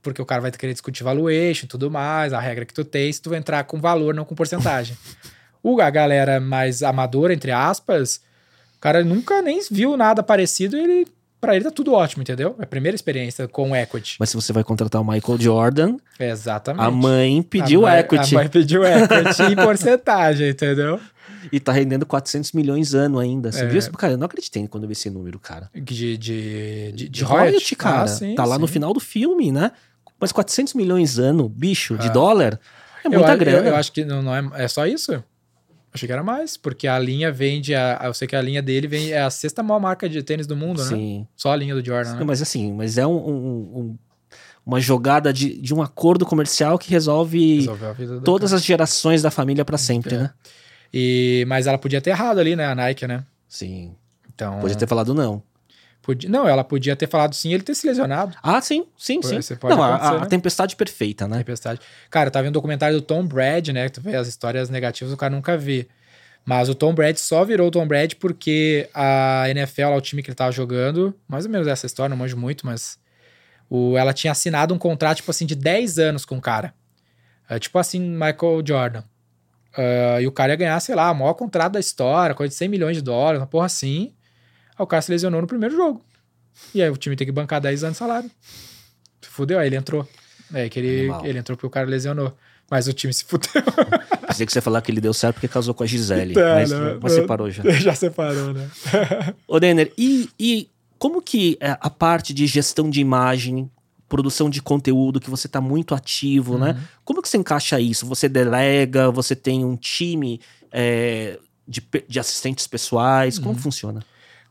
porque o cara vai querer discutir valuation e tudo mais, a regra que tu tem, se tu entrar com valor, não com porcentagem. o, a galera mais amadora, entre aspas, o cara nunca nem viu nada parecido e ele, pra ele tá tudo ótimo, entendeu? É a primeira experiência com equity. Mas se você vai contratar o Michael Jordan, Exatamente. a mãe pediu A mãe- equity A mãe pediu equity em porcentagem, entendeu? E tá rendendo 400 milhões ano ainda. Você É. viu isso? Cara, eu não acreditei quando eu vi esse número, cara. De, de, de, de, De royalty, cara. Ah, sim, tá lá no sim. final do filme, né? Mas 400 milhões ano, bicho, de Ah. dólar, é Eu muita acho- grana. Eu, eu acho que não, não é, é só isso. Achei que era mais, porque a linha vende. A, eu sei que a linha dele vem, é a sexta maior marca de tênis do mundo, né? Sim. Só a linha do Jordan, né? Não, mas assim, mas é um- um- um- uma jogada de, de um acordo comercial que resolve do todas as gerações da família pra sempre, É. né? E, mas ela podia ter errado ali, né? A Nike, né? Sim. Então. Podia ter falado não. podia- não, ela podia ter falado sim e ele ter se lesionado. Ah, sim, sim, Pode- sim. você pode Não, a- acontecer, a, né? tempestade perfeita, né? Tempestade. Cara, eu tava vendo um documentário do Tom Brady, né? Tu vê as histórias negativas o cara nunca vê. Mas o Tom Brady só virou o Tom Brady porque a NFL, lá, o time que ele tava jogando, mais ou menos essa história, não manjo muito, mas o, ela tinha assinado um contrato, tipo assim, de 10 anos com o cara. É, tipo assim, Michael Jordan. Ah, e o cara ia ganhar, sei lá, o maior contrato da história, coisa de 100 milhões de dólares, uma porra assim. Aí o cara se lesionou no primeiro jogo. E aí o time tem que bancar 10 anos de salário. Fudeu, aí ele entrou. É que ele, Animal. ele entrou porque o cara lesionou. Mas o time se fudeu. Pensei que você ia falar que ele deu certo porque casou com a Gisele. Tá, mas, né? mas separou já. Já separou, né? Ô, Denner, e, e como que é a parte de gestão de imagem, produção de conteúdo, que você tá muito ativo, né? Uhum. Como que você encaixa isso? Você delega, você tem um time é, de, de assistentes pessoais, Uhum. como que funciona?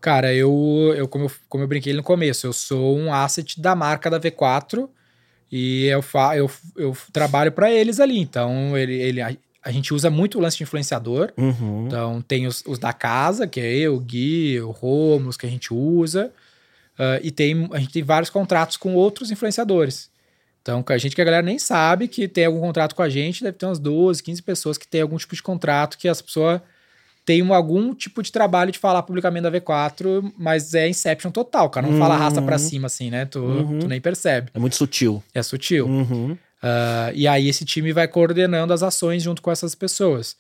Cara, eu, eu, como eu, como eu brinquei no começo, eu sou um asset da marca da V4 e eu, fa, eu, eu trabalho para eles ali. Então, ele, ele, a, a gente usa muito o lance de influenciador. Uhum. Então, tem os, os da casa, que é eu, o Gui, o Romos, que a gente usa. Ah, e tem, a gente tem vários contratos com outros influenciadores. Então, a gente que a galera nem sabe que tem algum contrato com a gente, deve ter umas 12, 15 pessoas que tem algum tipo de contrato que essa pessoa tem um- algum tipo de trabalho de falar publicamente da V4, mas é Inception total, cara não fala Uhum. raça pra cima assim, né? Tu, Uhum. tu nem percebe. É muito sutil. É sutil. Uhum. Ah, e aí esse time vai coordenando as ações junto com essas pessoas.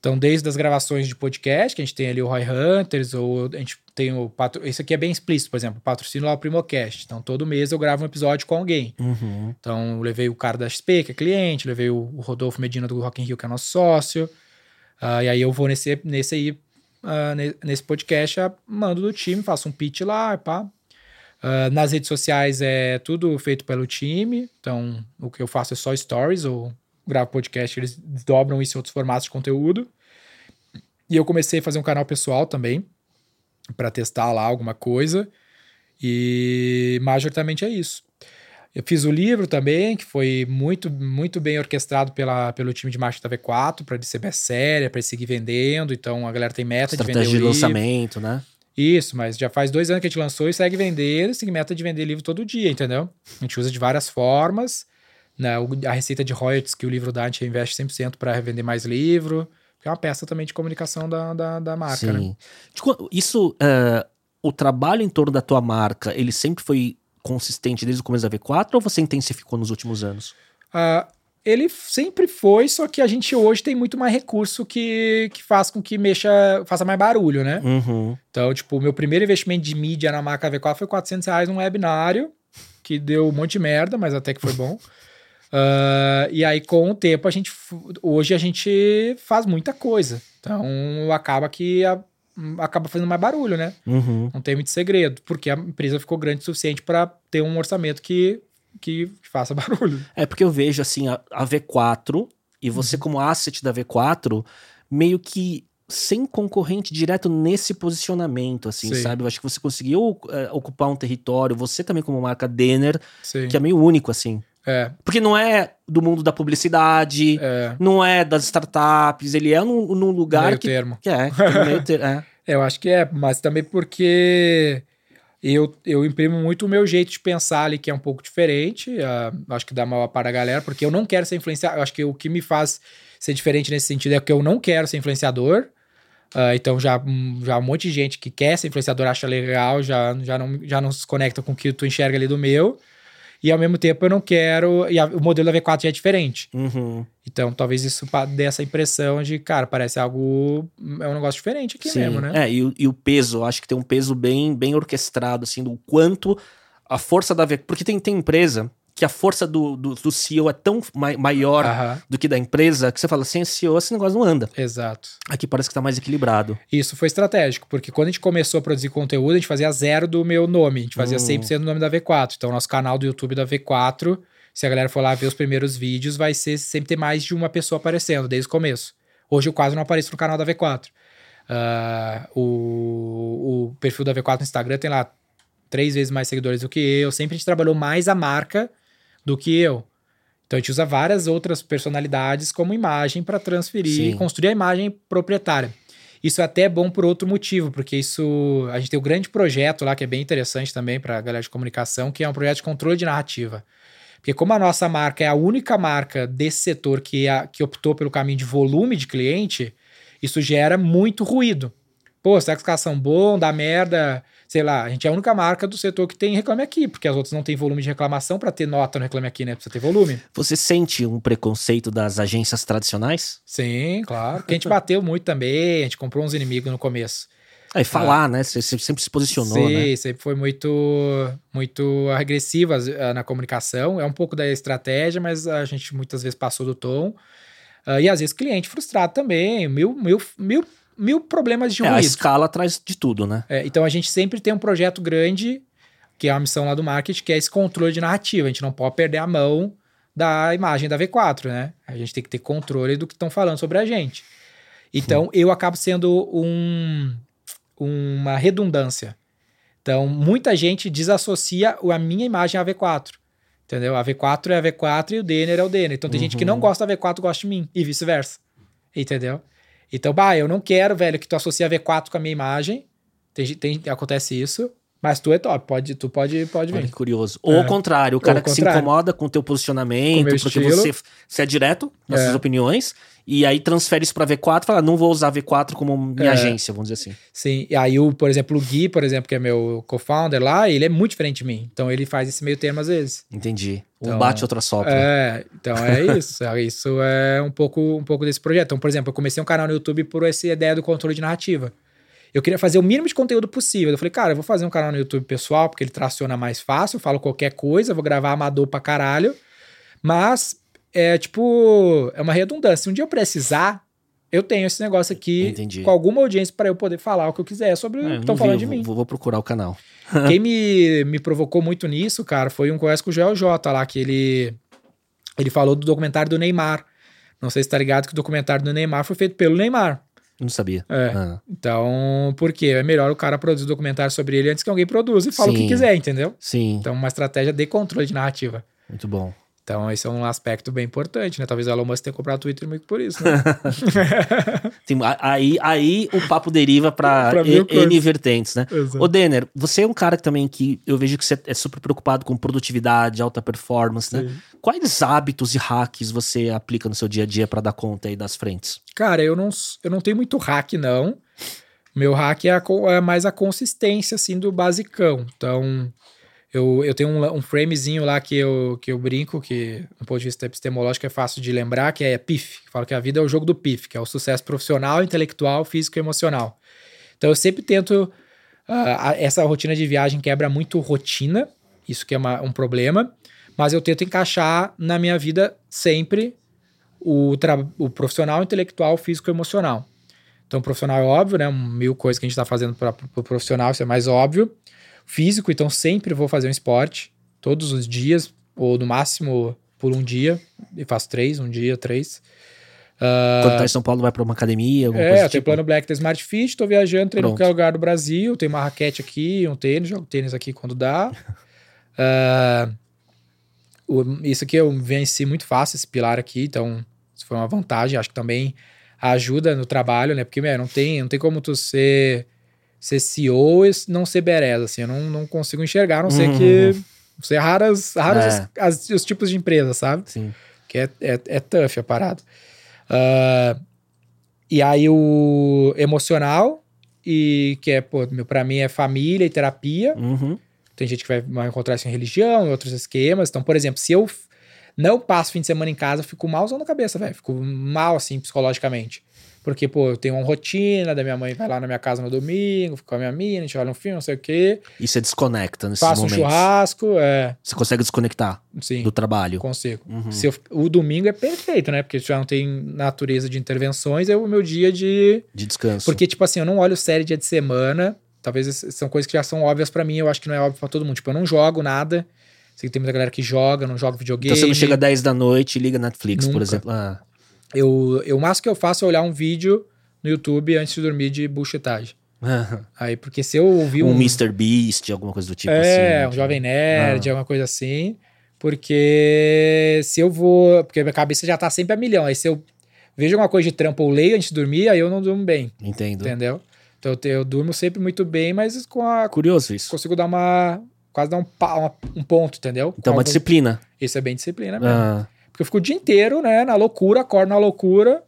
Então, desde as gravações de podcast, que a gente tem ali o Roy Hunters, ou a gente tem o... patro- Esse aqui é bem explícito, por exemplo, patrocínio lá o Primocast. Então, todo mês eu gravo um episódio com alguém. Uhum. Então, levei o cara da XP, que é cliente, levei o Rodolfo Medina do Rock in Rio, que é nosso sócio. Ah, e aí eu vou nesse, nesse aí, ne- nesse podcast, ah, mando do time, faço um pitch lá, pá. Ah, nas redes sociais é tudo feito pelo time. Então, o que eu faço é só stories ou gravo podcast, eles dobram isso em outros formatos de conteúdo. E eu comecei a fazer um canal pessoal também, para testar lá alguma coisa. E majoritariamente é isso. Eu fiz o livro também, que foi muito, muito bem orquestrado pela, pelo time de marketing da V4, para ele ser best-seller, para ele seguir vendendo. Então a galera tem meta de vender Estratégia de livro. lançamento, né? Isso, mas já faz dois anos que a gente lançou e segue vendendo, tem meta de vender livro todo dia, entendeu? A gente usa de várias formas. Né? A receita de royalties que o livro dá, a gente investe 100% para revender mais livro. Que é uma peça também de comunicação da, da, da marca, né? Sim. Qu- Isso, é, o trabalho em torno da tua marca, ele sempre foi consistente desde o começo da V4 ou você intensificou nos últimos anos? Ah, ele sempre foi, só que a gente hoje tem muito mais recurso que, que faz com que mexa, faça mais barulho, né? Uhum. Então, tipo, o meu primeiro investimento de mídia na marca V4 foi 400 reais num webinário, que deu um monte de merda, mas até que foi bom. Ah, e aí, com o tempo, a gente. Hoje a gente faz muita coisa. Então, acaba que a- acaba fazendo mais barulho, né? Uhum. Não tem muito segredo, porque a empresa ficou grande o suficiente para ter um orçamento que, que faça barulho. É porque eu vejo assim a, a V4 e você Uhum. como asset da V4 meio que sem concorrente direto nesse posicionamento, assim, Sim. sabe? Eu acho que você conseguiu é, ocupar um território, você também como marca Denner, Sim. que é meio único, assim. É, Porque não é do mundo da publicidade, é. não é das startups, ele é num, num lugar meio que, termo. que é, que tem meio ter, é. Eu acho que é, mas também porque eu, eu imprimo muito o meu jeito de pensar ali, que é um pouco diferente. ah, acho que dá maior para a galera, porque eu não quero ser influenciado. Eu acho que o que me faz ser diferente nesse sentido é que eu não quero ser influenciador. Ah, então já, já um monte de gente que quer ser influenciador acha legal, já, já, não, já não se conecta com o que tu enxerga ali do meu. E ao mesmo tempo eu não quero. E a- o modelo da V4 já é diferente. Uhum. Então talvez isso dê essa impressão de, cara, parece algo. É um negócio diferente aqui Sim. mesmo, né? É, e, o- e o peso, acho que tem um peso bem, bem orquestrado, assim, do quanto a força da V. Porque tem, tem empresa que a força do, do, do CEO é tão mai- maior do que da empresa que você fala, sem CEO esse negócio não anda. exato. Aqui parece que tá mais equilibrado. Isso foi estratégico, porque quando a gente começou a produzir conteúdo, a gente fazia zero do meu nome, a gente fazia Hum. 100% do nome da V4. Então, nosso canal do YouTube da V4, se a galera for lá ver os primeiros vídeos, vai ser sempre ter mais de uma pessoa aparecendo, desde o começo. Hoje eu quase não apareço no canal da V4. Ah, o, o perfil da V4 no Instagram tem lá três vezes mais seguidores do que eu. Sempre a gente trabalhou mais a marca do que eu. Então a gente usa várias outras personalidades como imagem para transferir Sim. e construir a imagem proprietária. Isso é até bom por outro motivo, porque isso a gente tem um grande projeto lá que é bem interessante também para a galera de comunicação, que é um projeto de controle de narrativa. Porque como a nossa marca é a única marca desse setor que, é a- que optou pelo caminho de volume de cliente, isso gera muito ruído. Pô, será que os caras são bons, dá merda? Sei lá, a gente é a única marca do setor que tem Reclame Aqui, porque as outras não têm volume de reclamação para ter nota no Reclame Aqui, né? Precisa ter volume. Você sente um preconceito das agências tradicionais? Sim, claro. Porque a gente bateu muito também, a gente comprou uns inimigos no começo. Aí falar, né? Você sempre se posicionou, Sim, né? sempre foi muito, muito agressiva ah, na comunicação. É um pouco da estratégia, mas a gente muitas vezes passou do tom. Ah, e às vezes cliente frustrado também, mil, mil, mil, mil problemas de É, a escala traz de tudo, né? É, então a gente sempre tem um projeto grande, que é a missão lá do marketing, que é esse controle de narrativa. A gente não pode perder a mão da imagem da V4, né? A gente tem que ter controle do que estão falando sobre a gente. Então eu acabo sendo um, uma redundância. Então muita gente desassocia a minha imagem à V4. Entendeu? A V4 é a V4 e o Denner é o Denner. Então tem gente que não gosta da V4 gosta de mim e vice-versa. Entendeu? Então, bah, eu não quero, velho, que tu associe a V4 com a minha imagem. Tem, tem- acontece isso. Mas tu é top, pode, tu pode, pode Olha vir. curioso. Ou ao contrário, o cara que se contrário. incomoda com o teu Com posicionamento, meu porque estilo. você, você é direto nas É. suas opiniões, e aí transfere isso pra V4 e fala, não vou usar V4 como minha É. agência, vamos dizer assim. Sim, e aí, o, por exemplo, o Gui, por exemplo, que é meu co-founder lá, ele é muito diferente de mim. Então ele faz esse meio termo às vezes. Entendi. Um Então, bate, outro sopra. É, então é isso. É, isso é um pouco, um pouco desse projeto. Então, por exemplo, eu comecei um canal no YouTube por essa ideia do controle de narrativa. Eu queria fazer o mínimo de conteúdo possível. Eu falei, cara, eu vou fazer um canal no YouTube pessoal, porque ele traciona mais fácil, falo qualquer coisa, vou gravar amador pra caralho. Mas é tipo, é uma redundância. Se um dia eu precisar, eu tenho esse negócio aqui Entendi. com alguma audiência para eu poder falar o que eu quiser sobre o É, que estão vi, falando eu de mim. Vou, vou procurar o canal. Quem me, me provocou muito nisso, cara, foi um conversa com o Joel J lá, que ele, ele falou do documentário do Neymar. Não sei se tá ligado que o documentário do Neymar foi feito pelo Neymar. Não sabia. É. Ah, Então, por quê? É melhor o cara produzir o documentário sobre ele antes que alguém produza e fala o Sim. que quiser, entendeu? sim, Então, uma estratégia de controle de narrativa. muito bom. Então, esse é um aspecto bem importante, né? Talvez o Elon Musk tenha comprado o Twitter meio que por isso, né? A- aí, aí o papo deriva coisas. N vertentes, né? Exato. Ô, Denner, você é um cara também que eu vejo que você é super preocupado com produtividade, alta performance, né? Sim. Quais hábitos e hacks você aplica no seu dia a dia pra dar conta aí das frentes? Cara, eu não, eu não tenho muito hack, não. Meu hack é, a é mais a consistência, assim, do basicão. Então, eu, eu tenho um, um framezinho lá que eu, que eu brinco, que, do ponto de vista epistemológico, é fácil de lembrar, que é PIF. Fala que a vida é o jogo do PIF, que é o sucesso profissional, intelectual, físico e emocional. Então, eu sempre tento... a- essa rotina de viagem quebra muito rotina, isso que é uma- um problema, mas eu tento encaixar na minha vida sempre o, o profissional, intelectual, físico e emocional. Então, profissional é óbvio, né? Mil coisas que a gente está fazendo para o pro profissional, isso é mais óbvio. Físico, então sempre vou fazer um esporte, todos os dias, ou no máximo por um dia, e faço três, um dia, três. Quando tá em São Paulo, vai pra uma academia, alguma É, coisa eu do tenho tipo? plano Black da Smart Fit, tô viajando, treino em qualquer lugar do Brasil, tenho uma raquete aqui, um tênis, jogo tênis aqui quando dá. Ah, o- isso aqui eu venci muito fácil, esse pilar aqui, então isso foi uma vantagem. Acho que também ajuda no trabalho, né? Porque, meu, não tem, não tem como tu ser, ser CEO e não ser bereza, assim. Eu não, não consigo enxergar, a não ser Uhum. que... Ser raras, raros É. os, as- os tipos de empresa, sabe? Sim. Que é, é, é tough a parada. Ah, e aí o emocional, e que é, pô, meu, pra mim é família e terapia. Uhum. Tem gente que vai, vai encontrar isso em religião, em outros esquemas. Então, por exemplo, se eu não passo fim de semana em casa, eu fico malzão na cabeça, velho. Fico mal, assim, psicologicamente. Porque, pô, eu tenho uma rotina, da minha mãe vai lá na minha casa no domingo, fica com a minha mina, a gente olha um filme, não sei o quê. E você desconecta nesses Faço um momentos. churrasco, é, Você consegue desconectar sim. do trabalho. Consigo. Uhum. Se eu- o domingo é perfeito, né? Porque já não tem natureza de intervenções, é o meu dia de. De descanso. Porque, tipo assim, eu não olho série dia de semana. Talvez são coisas que já são óbvias pra mim, eu acho que não é óbvio pra todo mundo. Tipo, eu não jogo nada. Sei que tem muita galera que joga, não joga videogame. Então você não chega às 10 da noite e liga Netflix, por Nunca. exemplo. Ah, eu, eu, o máximo que eu faço é olhar um vídeo no YouTube antes de dormir de bullshitagem. Aí, porque se eu ouvir um um. Mr. Beast, alguma coisa do tipo assim. é, um jovem nerd, Ah. alguma coisa assim. Porque se eu vou. Porque minha cabeça já tá sempre a milhão. Aí se eu vejo alguma coisa de trampo ou leio antes de dormir, aí eu não durmo bem. Entendo. Entendeu? Então eu, eu durmo sempre muito bem, mas com a. Curioso isso. Consigo dar uma. Quase dar um, pa- uma- um ponto, entendeu? Então, Com uma algum- disciplina. Isso é bem disciplina mesmo. Ah, Porque eu fico o dia inteiro, né, na loucura, acordo na loucura.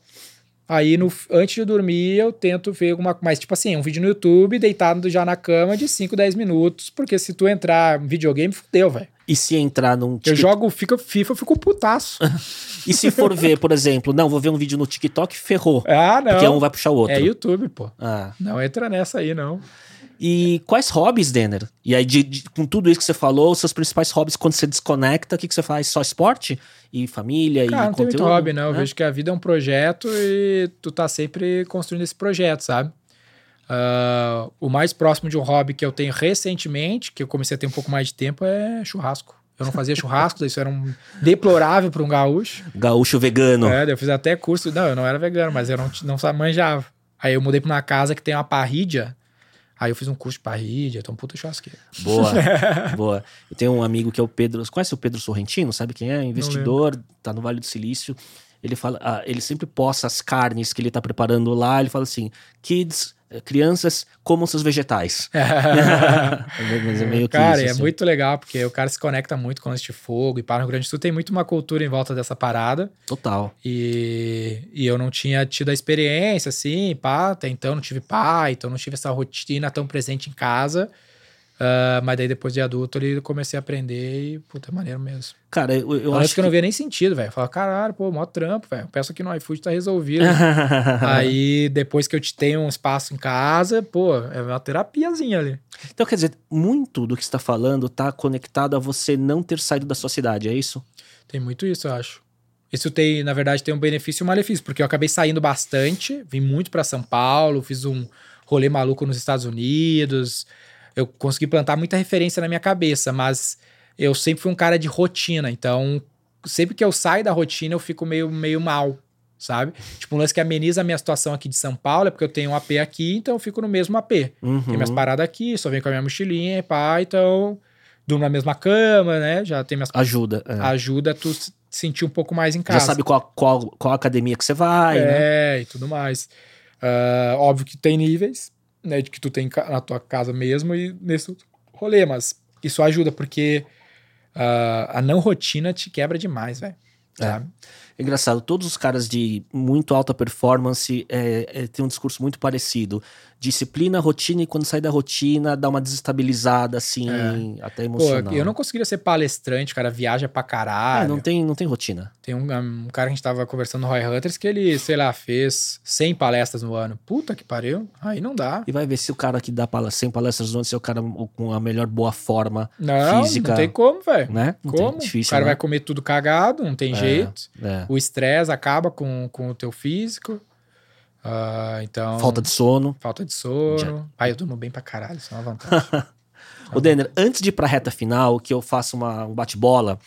Aí, no, antes de dormir, eu tento ver alguma Mas, tipo assim, um vídeo no YouTube, deitado já na cama de 5, 10 minutos. Porque se tu entrar em videogame, fudeu, velho. e se entrar num Eu jogo fica, FIFA, eu fico putaço. E se for ver, por exemplo, não, vou ver um vídeo no TikTok, ferrou. ah, não. Porque um vai puxar o outro. É YouTube, pô. Ah. Não entra nessa aí, não. E quais hobbies, Denner? E aí, de- de- com tudo isso que você falou, os seus principais hobbies quando você desconecta, o que, que você faz? Só esporte? E família? Cara, e não tem muito conteúdo? hobby, não. Eu né? vejo que a vida é um projeto e tu tá sempre construindo esse projeto, sabe? Ah, o mais próximo de um hobby que eu tenho recentemente, que eu comecei a ter um pouco mais de tempo, é churrasco. Eu não fazia churrasco, isso era um deplorável para um gaúcho. Gaúcho vegano. É, eu fiz até curso. Não, eu não era vegano, mas eu não, não manjava. Aí eu mudei pra uma casa que tem uma parrídia. Aí eu fiz um curso de parrídia, então puta churrasqueiro. Boa, boa. Eu tenho um amigo que é o Pedro. Você conhece o Pedro Sorrentino? Sabe quem é? Investidor, tá no Vale do Silício. Ele fala, ah, ele sempre posta as carnes que ele tá preparando lá. Ele fala assim: kids, crianças, comam seus vegetais. Mas é meio que Cara, isso, é assim. muito legal, porque o cara se conecta muito com este fogo. E para o Rio Grande do Sul tem muito uma cultura em volta dessa parada. Total. E, e eu não tinha tido a experiência, assim, pá, até então não tive pai, então não tive essa rotina tão presente em casa. Ah, mas daí depois de adulto ali eu comecei a aprender e, puta, é maneiro mesmo. Cara, eu, eu acho que eu não via nem sentido, velho. Eu falava, caralho, pô, mó trampo, velho. Peço aqui no iFood, tá resolvido. Aí, depois que eu te tenho um espaço em casa, pô, é uma terapiazinha ali. Então, quer dizer, muito do que você tá falando tá conectado a você não ter saído da sua cidade, é isso? Tem muito isso, eu acho. Isso tem, na verdade, tem um benefício e um malefício, porque eu acabei saindo bastante, vim muito pra São Paulo, fiz um rolê maluco nos Estados Unidos. Eu consegui plantar muita referência na minha cabeça, mas eu sempre fui um cara de rotina, então sempre que eu saio da rotina eu fico meio, meio mal, sabe? Tipo, um lance que ameniza a minha situação aqui de São Paulo é porque eu tenho um AP aqui, então eu fico no mesmo AP. Uhum. Tem minhas paradas aqui, só venho com a minha mochilinha e pá, então durmo na mesma cama, né? Já tem minhas Ajuda. é. ajuda tu se sentir um pouco mais em casa. Já sabe qual, qual, qual academia que você vai, né? É, e tudo mais. Ah, óbvio que tem níveis, né? De que tu tem na tua casa mesmo e nesse rolê, mas isso ajuda, porque ah, a não rotina te quebra demais, velho. É. É engraçado, todos os caras de muito alta performance é, é, têm um discurso muito parecido. Disciplina, rotina, e quando sai da rotina, dá uma desestabilizada, assim, até É. Pô, emocional. eu não conseguiria ser palestrante, cara, viaja pra É, caralho. não, tem, não tem rotina. Tem um, um cara que a gente tava conversando no Roy Hunters que ele, sei lá, fez 100 palestras no ano. Puta que pariu. Aí não dá. E vai ver se o cara que dá pala- 100 palestras no ano, se é o cara com a melhor boa forma, Não, Física. não tem como, velho. né? Não Como? tem, difícil, o cara né? vai comer tudo cagado, não tem jeito. É. O estresse acaba com, com o teu físico. Ah, então. Falta de sono. falta de sono. Ai, eu durmo bem pra caralho, isso é uma vantagem. Ô, Denner, antes de ir pra reta final, que eu faço uma, um bate-bola,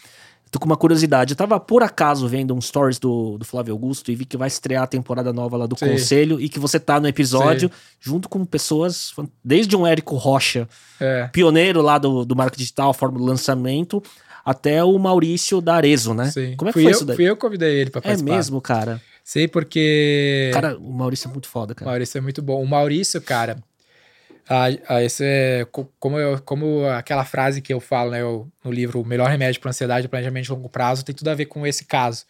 tô com uma curiosidade. Eu tava, por acaso, vendo um stories do, do Flávio Augusto e vi que vai estrear a temporada nova lá do Sim. Conselho e que você tá no episódio junto com pessoas, desde um Érico Rocha, é. pioneiro lá do, do marketing digital, forma do lançamento, até o Maurício da Arezo, né? Sim. Como é que fui foi eu, isso daí? Fui eu que convidei ele pra É participar. mesmo, cara. Sei porque... Cara, o Maurício é muito foda, O cara. Maurício é muito bom. O Maurício, cara, ah, ah, esse é co- como, eu- como aquela frase que eu falo né, eu- no livro O Melhor Remédio para Ansiedade e Planejamento de Longo Prazo tem tudo a ver com esse caso.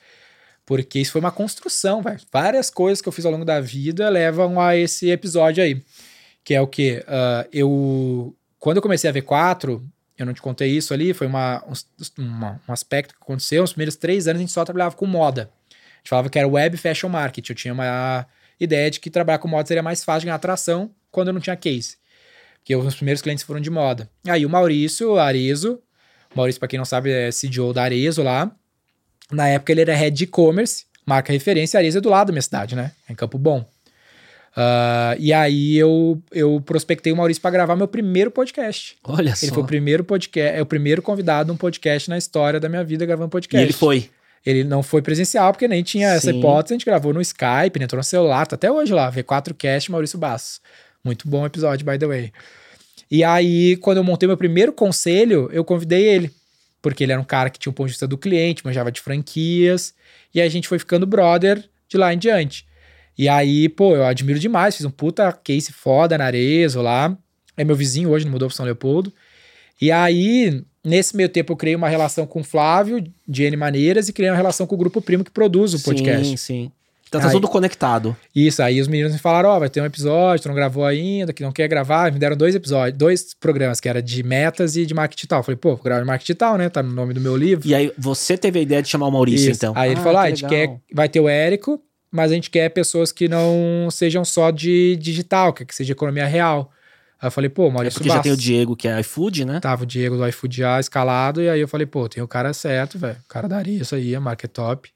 Porque isso foi uma construção, velho. Várias coisas que eu fiz ao longo da vida levam a esse episódio aí. Que é o quê? Ah, eu. Quando eu comecei a V4, eu não te contei isso ali, foi uma, um, um aspecto que aconteceu. Nos primeiros três anos a gente só trabalhava com moda. A gente falava que era web fashion market. Eu tinha uma ideia de que trabalhar com moda seria mais fácil ganhar atração quando eu não tinha case. Porque os primeiros clientes foram de moda. Aí o Maurício Arezo, Maurício, pra quem não sabe, é CDO da Arezo lá. Na época ele era head de e-commerce, marca referência, Arezo é do lado da minha cidade, né? Em Campo Bom. Ah, e aí eu, eu prospectei o Maurício pra gravar meu primeiro podcast. Olha Ele só. foi o primeiro podcast, é o primeiro convidado num podcast na história da minha vida gravando E podcast. ele foi. Ele não foi presencial, porque nem tinha essa Sim. hipótese. A gente gravou no Skype, né? entrou no celular, tá até hoje lá. V4Cast Maurício Bastos. Muito bom episódio, by the way. E aí, quando eu montei meu primeiro conselho, eu convidei ele. Porque ele era um cara que tinha um ponto de vista do cliente, manjava de franquias. E aí a gente foi ficando brother de lá em diante. E aí, pô, eu admiro demais. Fiz um puta case foda na Arezo lá. É meu vizinho hoje, não mudou pra São Leopoldo. E aí, nesse meio tempo, eu criei uma relação com o Flávio, de N maneiras, e criei uma relação com o Grupo Primo que produz o podcast. Sim, sim. Então tá Aí- tudo conectado. Isso, aí os meninos me falaram, ó, vai ter um episódio, tu não gravou ainda, que não quer gravar. Me deram dois episódios, dois programas, que era de metas e de marketing digital. Eu falei, pô, vou gravar de marketing digital, né? Tá no nome do meu livro. E aí você teve a ideia de chamar o Maurício, Isso. então. Aí ele Ah, falou, ah, que a gente quer, vai ter o Érico, mas a gente quer pessoas que não sejam só de digital, que que seja economia real. Aí eu falei, pô, É Maurício porque já tem o Bastos. Diego, que é iFood, né? Tava o Diego do iFood já escalado, e aí eu falei, pô, tem o cara certo, velho. O cara daria isso aí, a marca é top.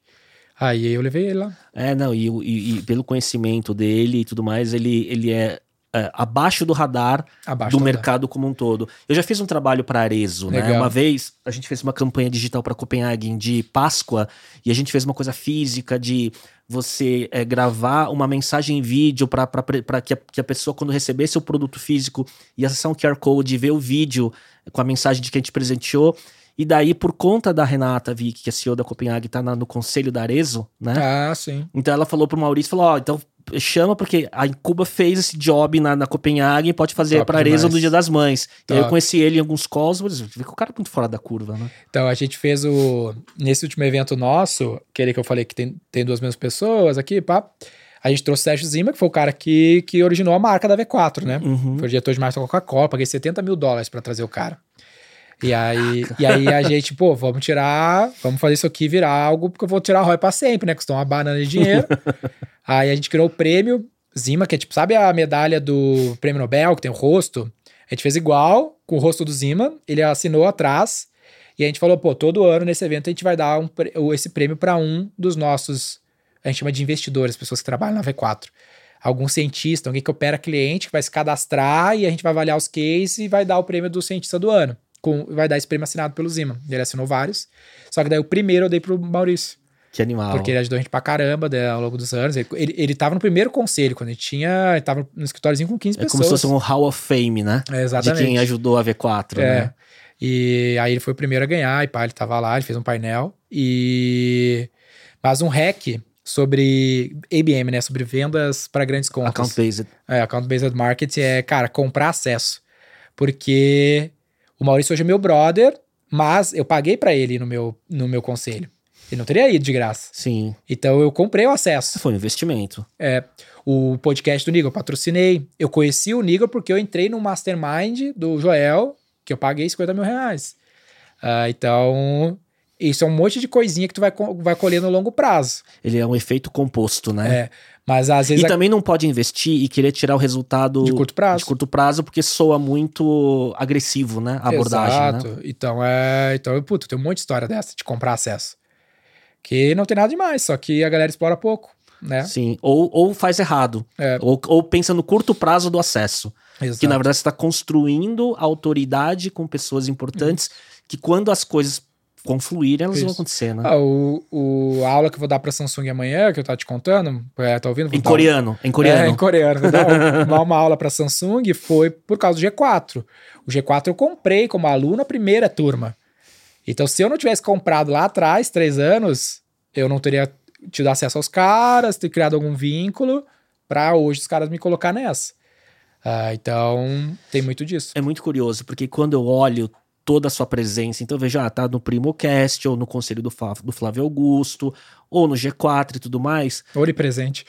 Aí eu levei ele lá. É, não, e, e- e pelo conhecimento dele e tudo mais, ele, ele é, é, abaixo do radar Abaixo do da- mercado como um todo. Eu já fiz um trabalho para Arezo, né? Legal. Uma vez a gente fez uma campanha digital para Copenhagen de Páscoa e a gente fez uma coisa física de você é, gravar uma mensagem em vídeo para que, a- que a pessoa, quando recebesse o produto físico, ia acessar um QR Code, ver o vídeo com a mensagem de que a gente presenteou. E daí, por conta da Renata Vick, que é CEO da Copenhagen, tá na- no conselho da Arezo, né? Ah, sim. Então ela falou pro Maurício, falou, ó, então chama porque a Incuba fez esse job na, na Copenhagen e pode fazer Top Arezzo demais. no Dia das Mães. E aí eu conheci ele em alguns calls, mas vê que o cara é muito fora da curva, né? Então, a gente fez o. Nesse último evento nosso, aquele que eu falei que tem, tem duas mesmas pessoas aqui, pá. A gente trouxe o Sérgio Zima, que foi o cara que, que originou a marca da V4, né? Uhum. Foi o diretor de marketing da Coca-Cola, paguei 70 mil dólares pra trazer o cara. E aí, e aí a gente, pô, vamos tirar, vamos fazer isso aqui virar algo, porque eu vou tirar a ROI pra sempre, né? Custou uma banana de dinheiro. aí a gente criou o prêmio Zima, que é tipo, sabe a medalha do prêmio Nobel, que tem o rosto? A gente fez igual, com o rosto do Zima, ele assinou atrás, e a gente falou, pô, todo ano nesse evento a gente vai dar um, esse prêmio pra um dos nossos, a gente chama de investidores, pessoas que trabalham na V4 algum cientista, alguém que opera cliente, que vai se cadastrar e a gente vai avaliar os cases e vai dar o prêmio do cientista do ano. Com, vai dar esse prêmio assinado pelo Zima. Ele assinou vários. Só que daí o primeiro eu dei pro Maurício. Que animal. Porque ele ajudou a gente pra caramba né, ao longo dos anos. Ele, ele, ele tava no primeiro conselho, quando ele tinha. Ele tava no escritóriozinho com 15 é como pessoas. se fosse um Hall of Fame, né? É, De exatamente. quem ajudou a V4, É. né? E aí ele foi o primeiro a ganhar, e pá, ele tava lá, ele fez um painel. E. Mas um hack sobre ABM, né? Sobre vendas para grandes contas. Account-based. É, account based marketing é, cara, comprar acesso. Porque o Maurício hoje é meu brother, mas eu paguei pra ele no meu, no meu conselho. Ele não teria ido de graça. Sim. Então eu comprei o acesso. Foi um investimento. É, o podcast do Nigel, eu patrocinei. Eu conheci o Nigel porque eu entrei no mastermind do Joel, que eu paguei 50 mil reais. Ah, então, isso é um monte de coisinha que tu vai, vai colher no longo prazo. Ele é um efeito composto, né? É, mas às E vezes... a- também não pode investir e querer tirar o resultado De curto prazo. de curto prazo, porque soa muito agressivo, né? A abordagem, né? Exato. Então, é, então, puto, tem um monte de história dessa de comprar acesso. Que não tem nada demais, só que a galera explora pouco, né? Sim. Ou, ou faz errado. É. Ou, ou pensa no curto prazo do acesso. Exato. Que na verdade você está construindo autoridade com pessoas importantes que quando as coisas confluírem, elas vão Isso. acontecer, né? Ah, o, o, a aula que eu vou dar pra Samsung amanhã, que eu tava te contando, é, tá ouvindo? Em coreano. Em coreano. É, em coreano. Vou dar uma, uma aula pra Samsung foi por causa do G4. O G4 eu comprei como aluno a primeira turma. Então, se eu não tivesse comprado lá atrás, três anos, eu não teria tido acesso aos caras, ter criado algum vínculo para hoje os caras me colocar nessa. Uh, então, tem muito disso. É muito curioso, porque quando eu olho toda a sua presença, então veja, ah, tá no PrimoCast, ou no Conselho do, Flávio, do Flávio Augusto, ou no G4 e tudo mais. Onipresente.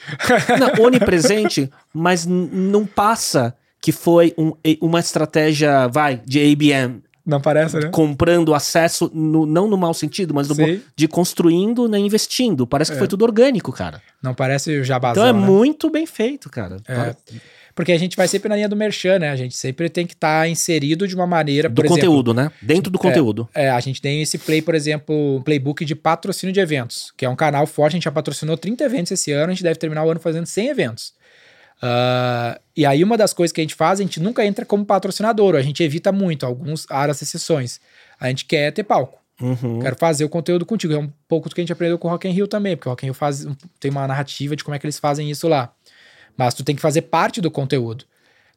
Não, onipresente, mas não passa que foi um, uma estratégia, vai, de ABM. Não parece, né? Comprando acesso, no, não no mau sentido, mas de construindo, né, investindo. Parece que é. foi tudo orgânico, cara. Não parece o jabazão, Então é né? muito bem feito, cara. É. Porque a gente vai sempre na linha do merchan, né? A gente sempre tem que estar tá inserido de uma maneira. Do conteúdo, né? Dentro do é, conteúdo. É, é, a gente tem esse play, por exemplo, um playbook de patrocínio de eventos, que é um canal forte. A gente já patrocinou 30 eventos esse ano, a gente deve terminar o ano fazendo 100 eventos. Uh, e aí, uma das coisas que a gente faz, a gente nunca entra como patrocinador, a gente evita muito, alguns áreas exceções. A gente quer ter palco. Uhum. Quero fazer o conteúdo contigo. É um pouco do que a gente aprendeu com o Rock in Rio também, porque o Rock in Rio faz, tem uma narrativa de como é que eles fazem isso lá. Mas tu tem que fazer parte do conteúdo.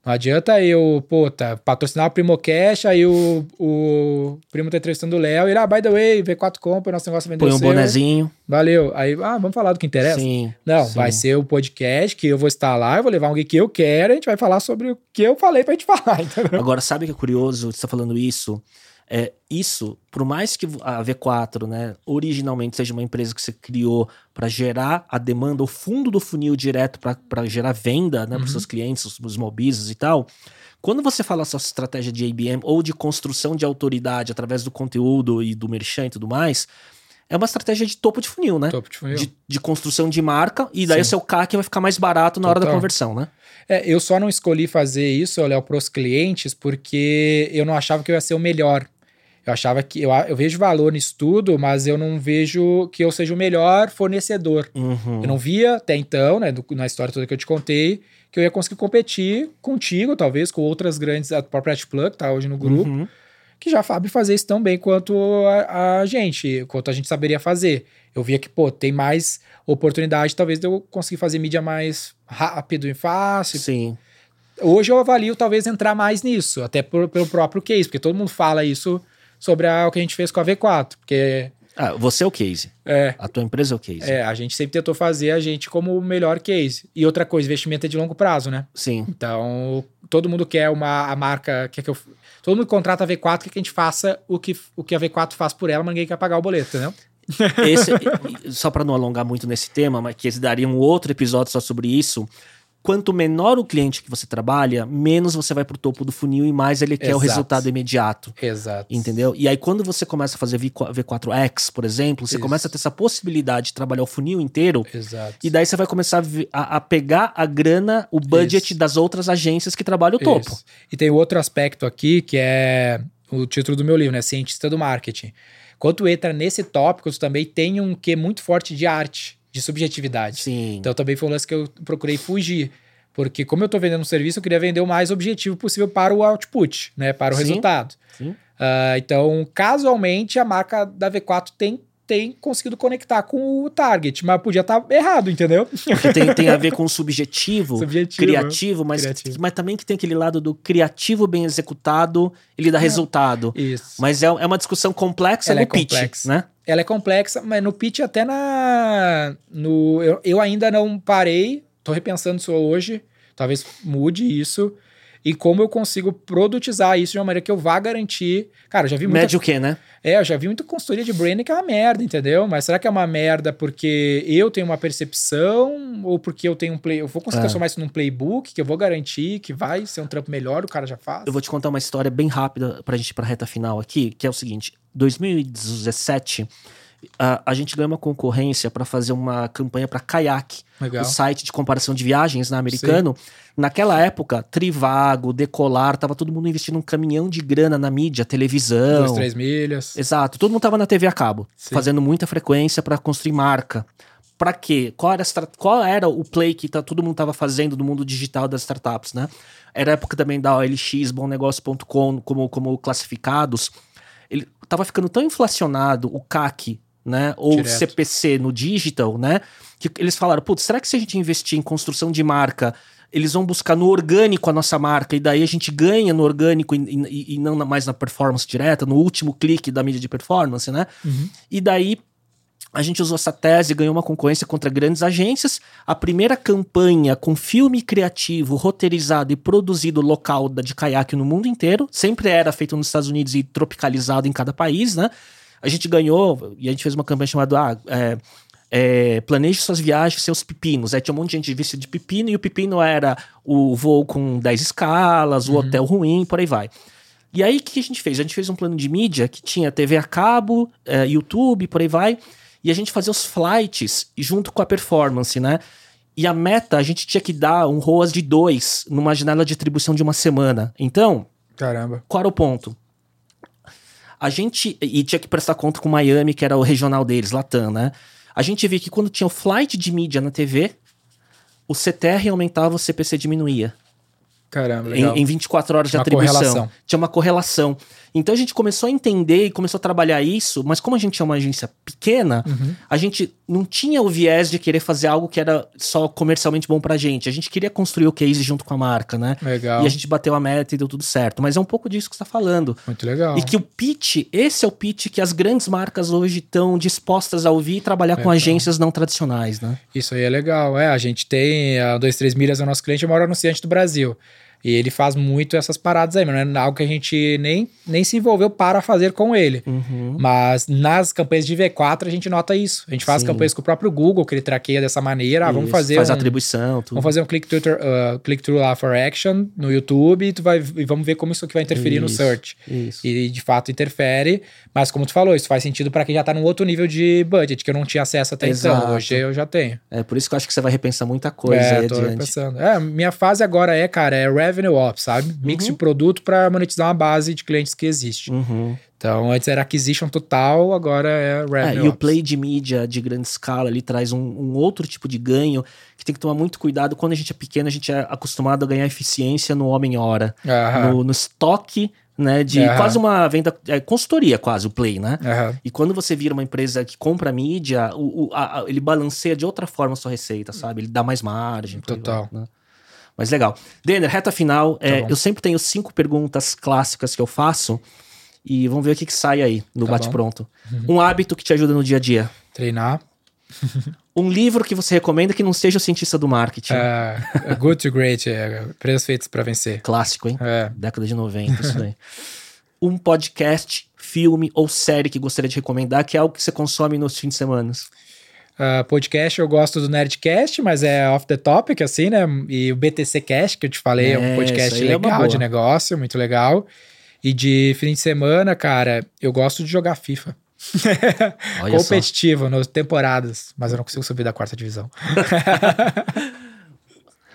Não adianta eu, pô, tá, patrocinar o Primocast, aí o, o primo tá entrevistando o Léo e, ah, by the way, V4 compra, nosso negócio vendeu Põe um seu. bonezinho. Valeu. Aí, ah, vamos falar do que interessa? Sim. Não, sim. vai ser o podcast que eu vou estar lá, eu vou levar um geek que eu quero, a gente vai falar sobre o que eu falei pra gente falar, entendeu? Agora, sabe que é curioso, você tá falando isso? É, isso, por mais que a V4, né, originalmente seja uma empresa que você criou para gerar a demanda, o fundo do funil direto para gerar venda né, uhum. para seus clientes, os, os e tal, quando você fala essa estratégia de ABM ou de construção de autoridade através do conteúdo e do merchan e tudo mais, é uma estratégia de topo de funil, né? Topo de funil. De, de construção de marca, e daí Sim. o seu CAC vai ficar mais barato na Total. hora da conversão, né? É, eu só não escolhi fazer isso, Léo, para os clientes, porque eu não achava que eu ia ser o melhor. Eu achava que eu, eu vejo valor nisso tudo, mas eu não vejo que eu seja o melhor fornecedor. Uhum. Eu não via até então, né, do, na história toda que eu te contei, que eu ia conseguir competir contigo, talvez, com outras grandes, a própria Plug, tá hoje no grupo, uhum. que já sabe fazer isso tão bem quanto a, a, gente, quanto a gente saberia fazer. Eu via que, pô, tem mais oportunidade, talvez, de eu conseguir fazer mídia mais rápido e fácil. Sim. Hoje eu avalio talvez entrar mais nisso, até por, pelo próprio case, porque todo mundo fala isso sobre a, o que a gente fez com a V4, porque... Ah, você é o case. É. A tua empresa é o case. É, a gente sempre tentou fazer a gente como o melhor case. E outra coisa, investimento é de longo prazo, né? Sim. Então, todo mundo quer uma a marca, quer que eu... Todo mundo contrata a V4, quer que a gente faça o que, o que a V4 faz por ela, mas ninguém quer pagar o boleto, entendeu? Esse, só para não alongar muito nesse tema, mas que daria um outro episódio só sobre isso quanto menor o cliente que você trabalha, menos você vai pro topo do funil e mais ele quer Exato. o resultado imediato. Exato. Entendeu? E aí, quando você começa a fazer V4X, por exemplo, você Isso. começa a ter essa possibilidade de trabalhar o funil inteiro. Exato. E daí você vai começar a, a pegar a grana, o budget Isso. das outras agências que trabalham o topo. Isso. E tem outro aspecto aqui que é o título do meu livro, né? Cientista do Marketing. Quando entra nesse tópico, tu também tem um que muito forte de arte de subjetividade. Sim. Então também foi um lance que eu procurei fugir. Porque como eu estou vendendo um serviço, eu queria vender o mais objetivo possível para o output, né? Para o Sim. resultado. Sim. Uh, então, casualmente, a marca da V4 tem tem conseguido conectar com o target, mas podia estar tá errado, entendeu? Porque tem, tem a ver com subjetivo, subjetivo criativo, mas, criativo. mas também que tem aquele lado do criativo bem executado, ele dá é, resultado. Isso. Mas é, é uma discussão complexa Ela no é pitch, complexa. né? Ela é complexa, mas no pitch até na... No, eu, eu ainda não parei, tô repensando isso hoje, talvez mude isso, e como eu consigo produtizar isso de uma maneira que eu vá garantir. Cara, eu já vi muito. Médio o quê, né? É, eu já vi muita consultoria de branding que é uma merda, entendeu? Mas será que é uma merda porque eu tenho uma percepção ou porque eu tenho um play. Eu vou conseguir é. transformar isso num playbook que eu vou garantir que vai ser um trampo melhor, o cara já faz? Eu vou te contar uma história bem rápida pra gente ir pra reta final aqui, que é o seguinte: 2017 a, a gente ganhou uma concorrência para fazer uma campanha para Kayak, Legal. o site de comparação de viagens na né, americano. Sim. Naquela época, Trivago, Decolar, tava todo mundo investindo um caminhão de grana na mídia, televisão. Duas, três milhas. Exato. Todo mundo tava na TV a cabo, Sim. fazendo muita frequência para construir marca. Para quê? Qual era, qual era o play que tá, todo mundo tava fazendo no mundo digital das startups, né? Era a época também da OLX, BomNegócio.com como, como classificados. Ele tava ficando tão inflacionado o CAC né? Ou Direto. CPC no digital, né? Que eles falaram, putz, será que se a gente investir em construção de marca eles vão buscar no orgânico a nossa marca, e daí a gente ganha no orgânico e, e, e não mais na performance direta, no último clique da mídia de performance, né? Uhum. E daí a gente usou essa tese, ganhou uma concorrência contra grandes agências. A primeira campanha com filme criativo, roteirizado e produzido local de caiaque no mundo inteiro, sempre era feito nos Estados Unidos e tropicalizado em cada país, né? A gente ganhou, e a gente fez uma campanha chamada ah, é, é, Planeje suas viagens, seus pepinos. Aí tinha um monte de gente vestida de pepino, e o pepino era o voo com 10 escalas, o hotel ruim, por aí vai. E aí, o que a gente fez? A gente fez um plano de mídia que tinha TV a cabo, é, YouTube, por aí vai e a gente fazia os flights junto com a performance, né? E a meta, a gente tinha que dar um ROAS de 2 numa janela de atribuição de uma semana. Então, Caramba. qual era o ponto? A gente. E tinha que prestar conta com Miami, que era o regional deles, Latam, né? A gente via que quando tinha o flight de mídia na TV, o CTR aumentava, o CPC diminuía. Caramba, legal. Em, em 24 horas de Uma atribuição. correlação. Tinha uma correlação. Então a gente começou a entender e começou a trabalhar isso, mas como a gente é uma agência pequena, Uhum. a gente não tinha o viés de querer fazer algo que era só comercialmente bom pra gente. A gente queria construir o case junto com a marca, né? Legal. E a gente bateu a meta e deu tudo certo. Mas é um pouco disso que você tá falando. Muito legal. E que o pitch, esse é o pitch que as grandes marcas hoje estão dispostas a ouvir e trabalhar com agências não tradicionais, né? Isso aí é legal. É, a gente tem a 23 Milhas, é o nosso cliente, é o maior anunciante do Brasil. E ele faz muito essas paradas aí, mas não é algo que a gente nem, nem se envolveu para fazer com ele. Uhum. Mas nas campanhas de V4 a gente nota isso. A gente faz Sim. campanhas com o próprio Google, que ele traqueia dessa maneira. Ah, vamos fazer Faz um, atribuição, tudo. Vamos fazer um click-through uh, click lá for action no YouTube e, tu vai, e vamos ver como isso aqui vai interferir no Isso, search. Isso. E de fato interfere, mas como tu falou, isso faz sentido para quem já tá num outro nível de budget, que eu não tinha acesso até Exato. então. Hoje eu já tenho. É por isso que eu acho que você vai repensar muita coisa é, aí tô adiante. pensando. É, minha fase agora é, cara, é revenue ops, sabe? Mix Uhum. de produto para monetizar uma base de clientes que existe. Uhum. Então, antes era acquisition total, agora é É, revenue e o play de mídia de grande escala ali traz um, um outro tipo de ganho que tem que tomar muito cuidado. Quando a gente é pequeno, a gente é acostumado a ganhar eficiência no homem-hora, no, no estoque, né? De quase uma venda, é, consultoria quase, o play, né? E quando você vira uma empresa que compra mídia, o, o- a- ele balanceia de outra forma a sua receita, sabe? Ele dá mais margem. Total. vai, né? Mas legal. Denner, reta final. é, bom. eu sempre tenho cinco perguntas clássicas que eu faço. E vamos ver o que, que sai aí no Tá bate-pronto. Um hábito que te ajuda no dia a dia. Treinar. Um livro que você recomenda que não seja o cientista do marketing. É, é good to great, é, preços feitos para vencer. Clássico, hein? É. Década de 90, isso daí. Um podcast, filme ou série que gostaria de recomendar, que é algo que você consome nos fins de semana. Ah, podcast, eu gosto do Nerdcast, mas é off the topic, assim, né? E o BTC Cast, que eu te falei, é, É, um podcast é legal boa. de negócio, muito legal. E de fim de semana, cara, eu gosto de jogar FIFA. Olha só. Competitivo, nas temporadas, mas eu não consigo subir da quarta divisão.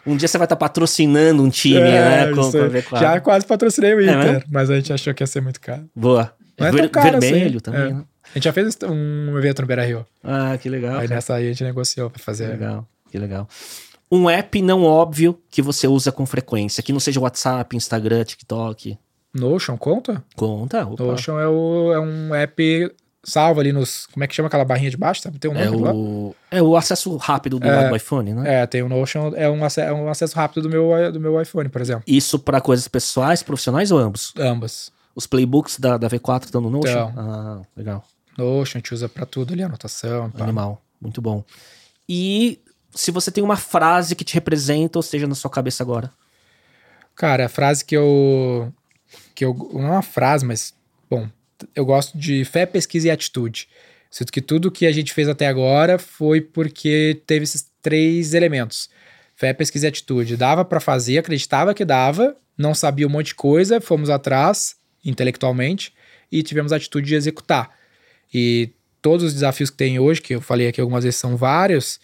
Um dia você vai estar patrocinando um time, É, né? Com, com a aí. V4. Já quase patrocinei o Inter, mesmo? mas a gente achou que ia ser muito caro. Boa. Não é Ver- tão caro vermelho assim, também, é. né? A gente já fez um evento no Beira Rio. Ah, que legal. aí cara. nessa aí a gente negociou pra Que fazer. legal, que legal. Um app não óbvio que você usa com frequência, que não seja WhatsApp, Instagram, TikTok. Notion conta? Conta. Opa. Notion é, o- é um app salvo ali nos. Como é que chama aquela barrinha de baixo? Tem um É nome lá? o, é o acesso rápido do É. do iPhone, né? É, tem o Notion, é um, é um acesso rápido do meu, do meu iPhone, por exemplo. Isso para coisas pessoais, profissionais ou ambos? Ambas. Os playbooks da, da V4 estão no Notion? Estão. Ah, legal. Notion, a gente usa pra tudo ali, anotação. pá. Animal. Muito bom. E se você tem uma frase que te representa ou esteja na sua cabeça agora? Cara, a frase que eu. que eu. Não é uma frase, mas. Bom, eu gosto de fé, pesquisa e atitude. Sinto que tudo que a gente fez até agora foi porque teve esses três elementos: fé, pesquisa e atitude. Dava pra fazer, acreditava que dava, não sabia um monte de coisa, fomos atrás intelectualmente e tivemos a atitude de executar. E todos os desafios que tem hoje, que eu falei aqui algumas vezes são vários,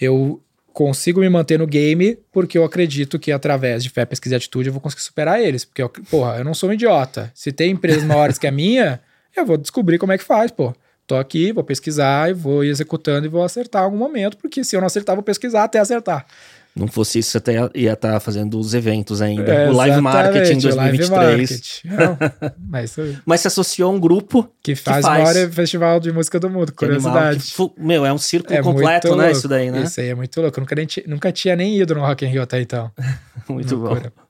eu consigo me manter no game porque eu acredito que através de fé, pesquisa e atitude eu vou conseguir superar eles. Porque, eu, porra, eu não sou um idiota. Se tem empresas maiores que a minha, eu vou descobrir como é que faz, pô. Tô aqui, vou pesquisar e vou ir executando e vou acertar em algum momento, porque se eu não acertar, vou pesquisar até acertar. Não fosse isso, você até ia estar tá fazendo os eventos ainda. É, o Live Marketing 2023. Live marketing. Mas, mas se associou a um grupo que faz, que faz o maior festival de música do mundo. Curiosidade. Animal, que, meu, é um círculo é completo, né? Isso daí, né? Isso aí é muito louco. Eu nunca, nunca tinha nem ido no Rock in Rio até então. muito Loucura. bom.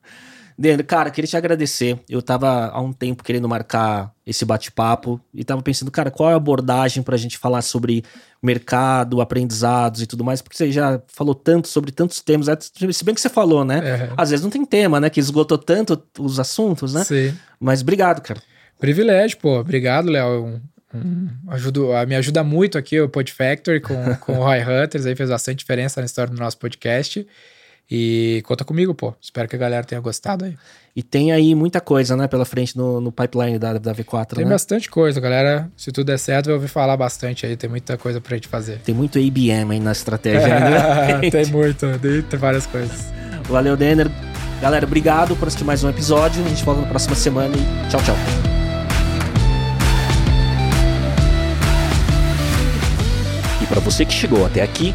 Dentro, cara, queria te agradecer. Eu tava há um tempo querendo marcar esse bate-papo e tava pensando, cara, qual é a abordagem pra gente falar sobre mercado, aprendizados e tudo mais, porque você já falou tanto sobre tantos temas, é, se bem que você falou, né? É. Às vezes não tem tema, né? Que esgotou tanto os assuntos, né? Sim. Mas obrigado, cara. Privilégio, pô. Obrigado, Léo. Um, ajudo, me ajuda muito aqui o Pod Factory com, com o Roy Hunters, aí fez bastante diferença na história do nosso podcast. E conta comigo, pô. Espero que a galera tenha gostado aí. E tem aí muita coisa, né, pela frente no, no pipeline da, da V4, Tem né? bastante coisa, galera. Se tudo der certo, vai ouvir falar bastante aí. Tem muita coisa pra gente fazer. Tem muito ABM aí na estratégia ainda. tem muito, tem várias coisas. Valeu, Denner. Galera, obrigado por assistir mais um episódio. A gente volta na próxima semana e tchau, tchau. E para você que chegou até aqui,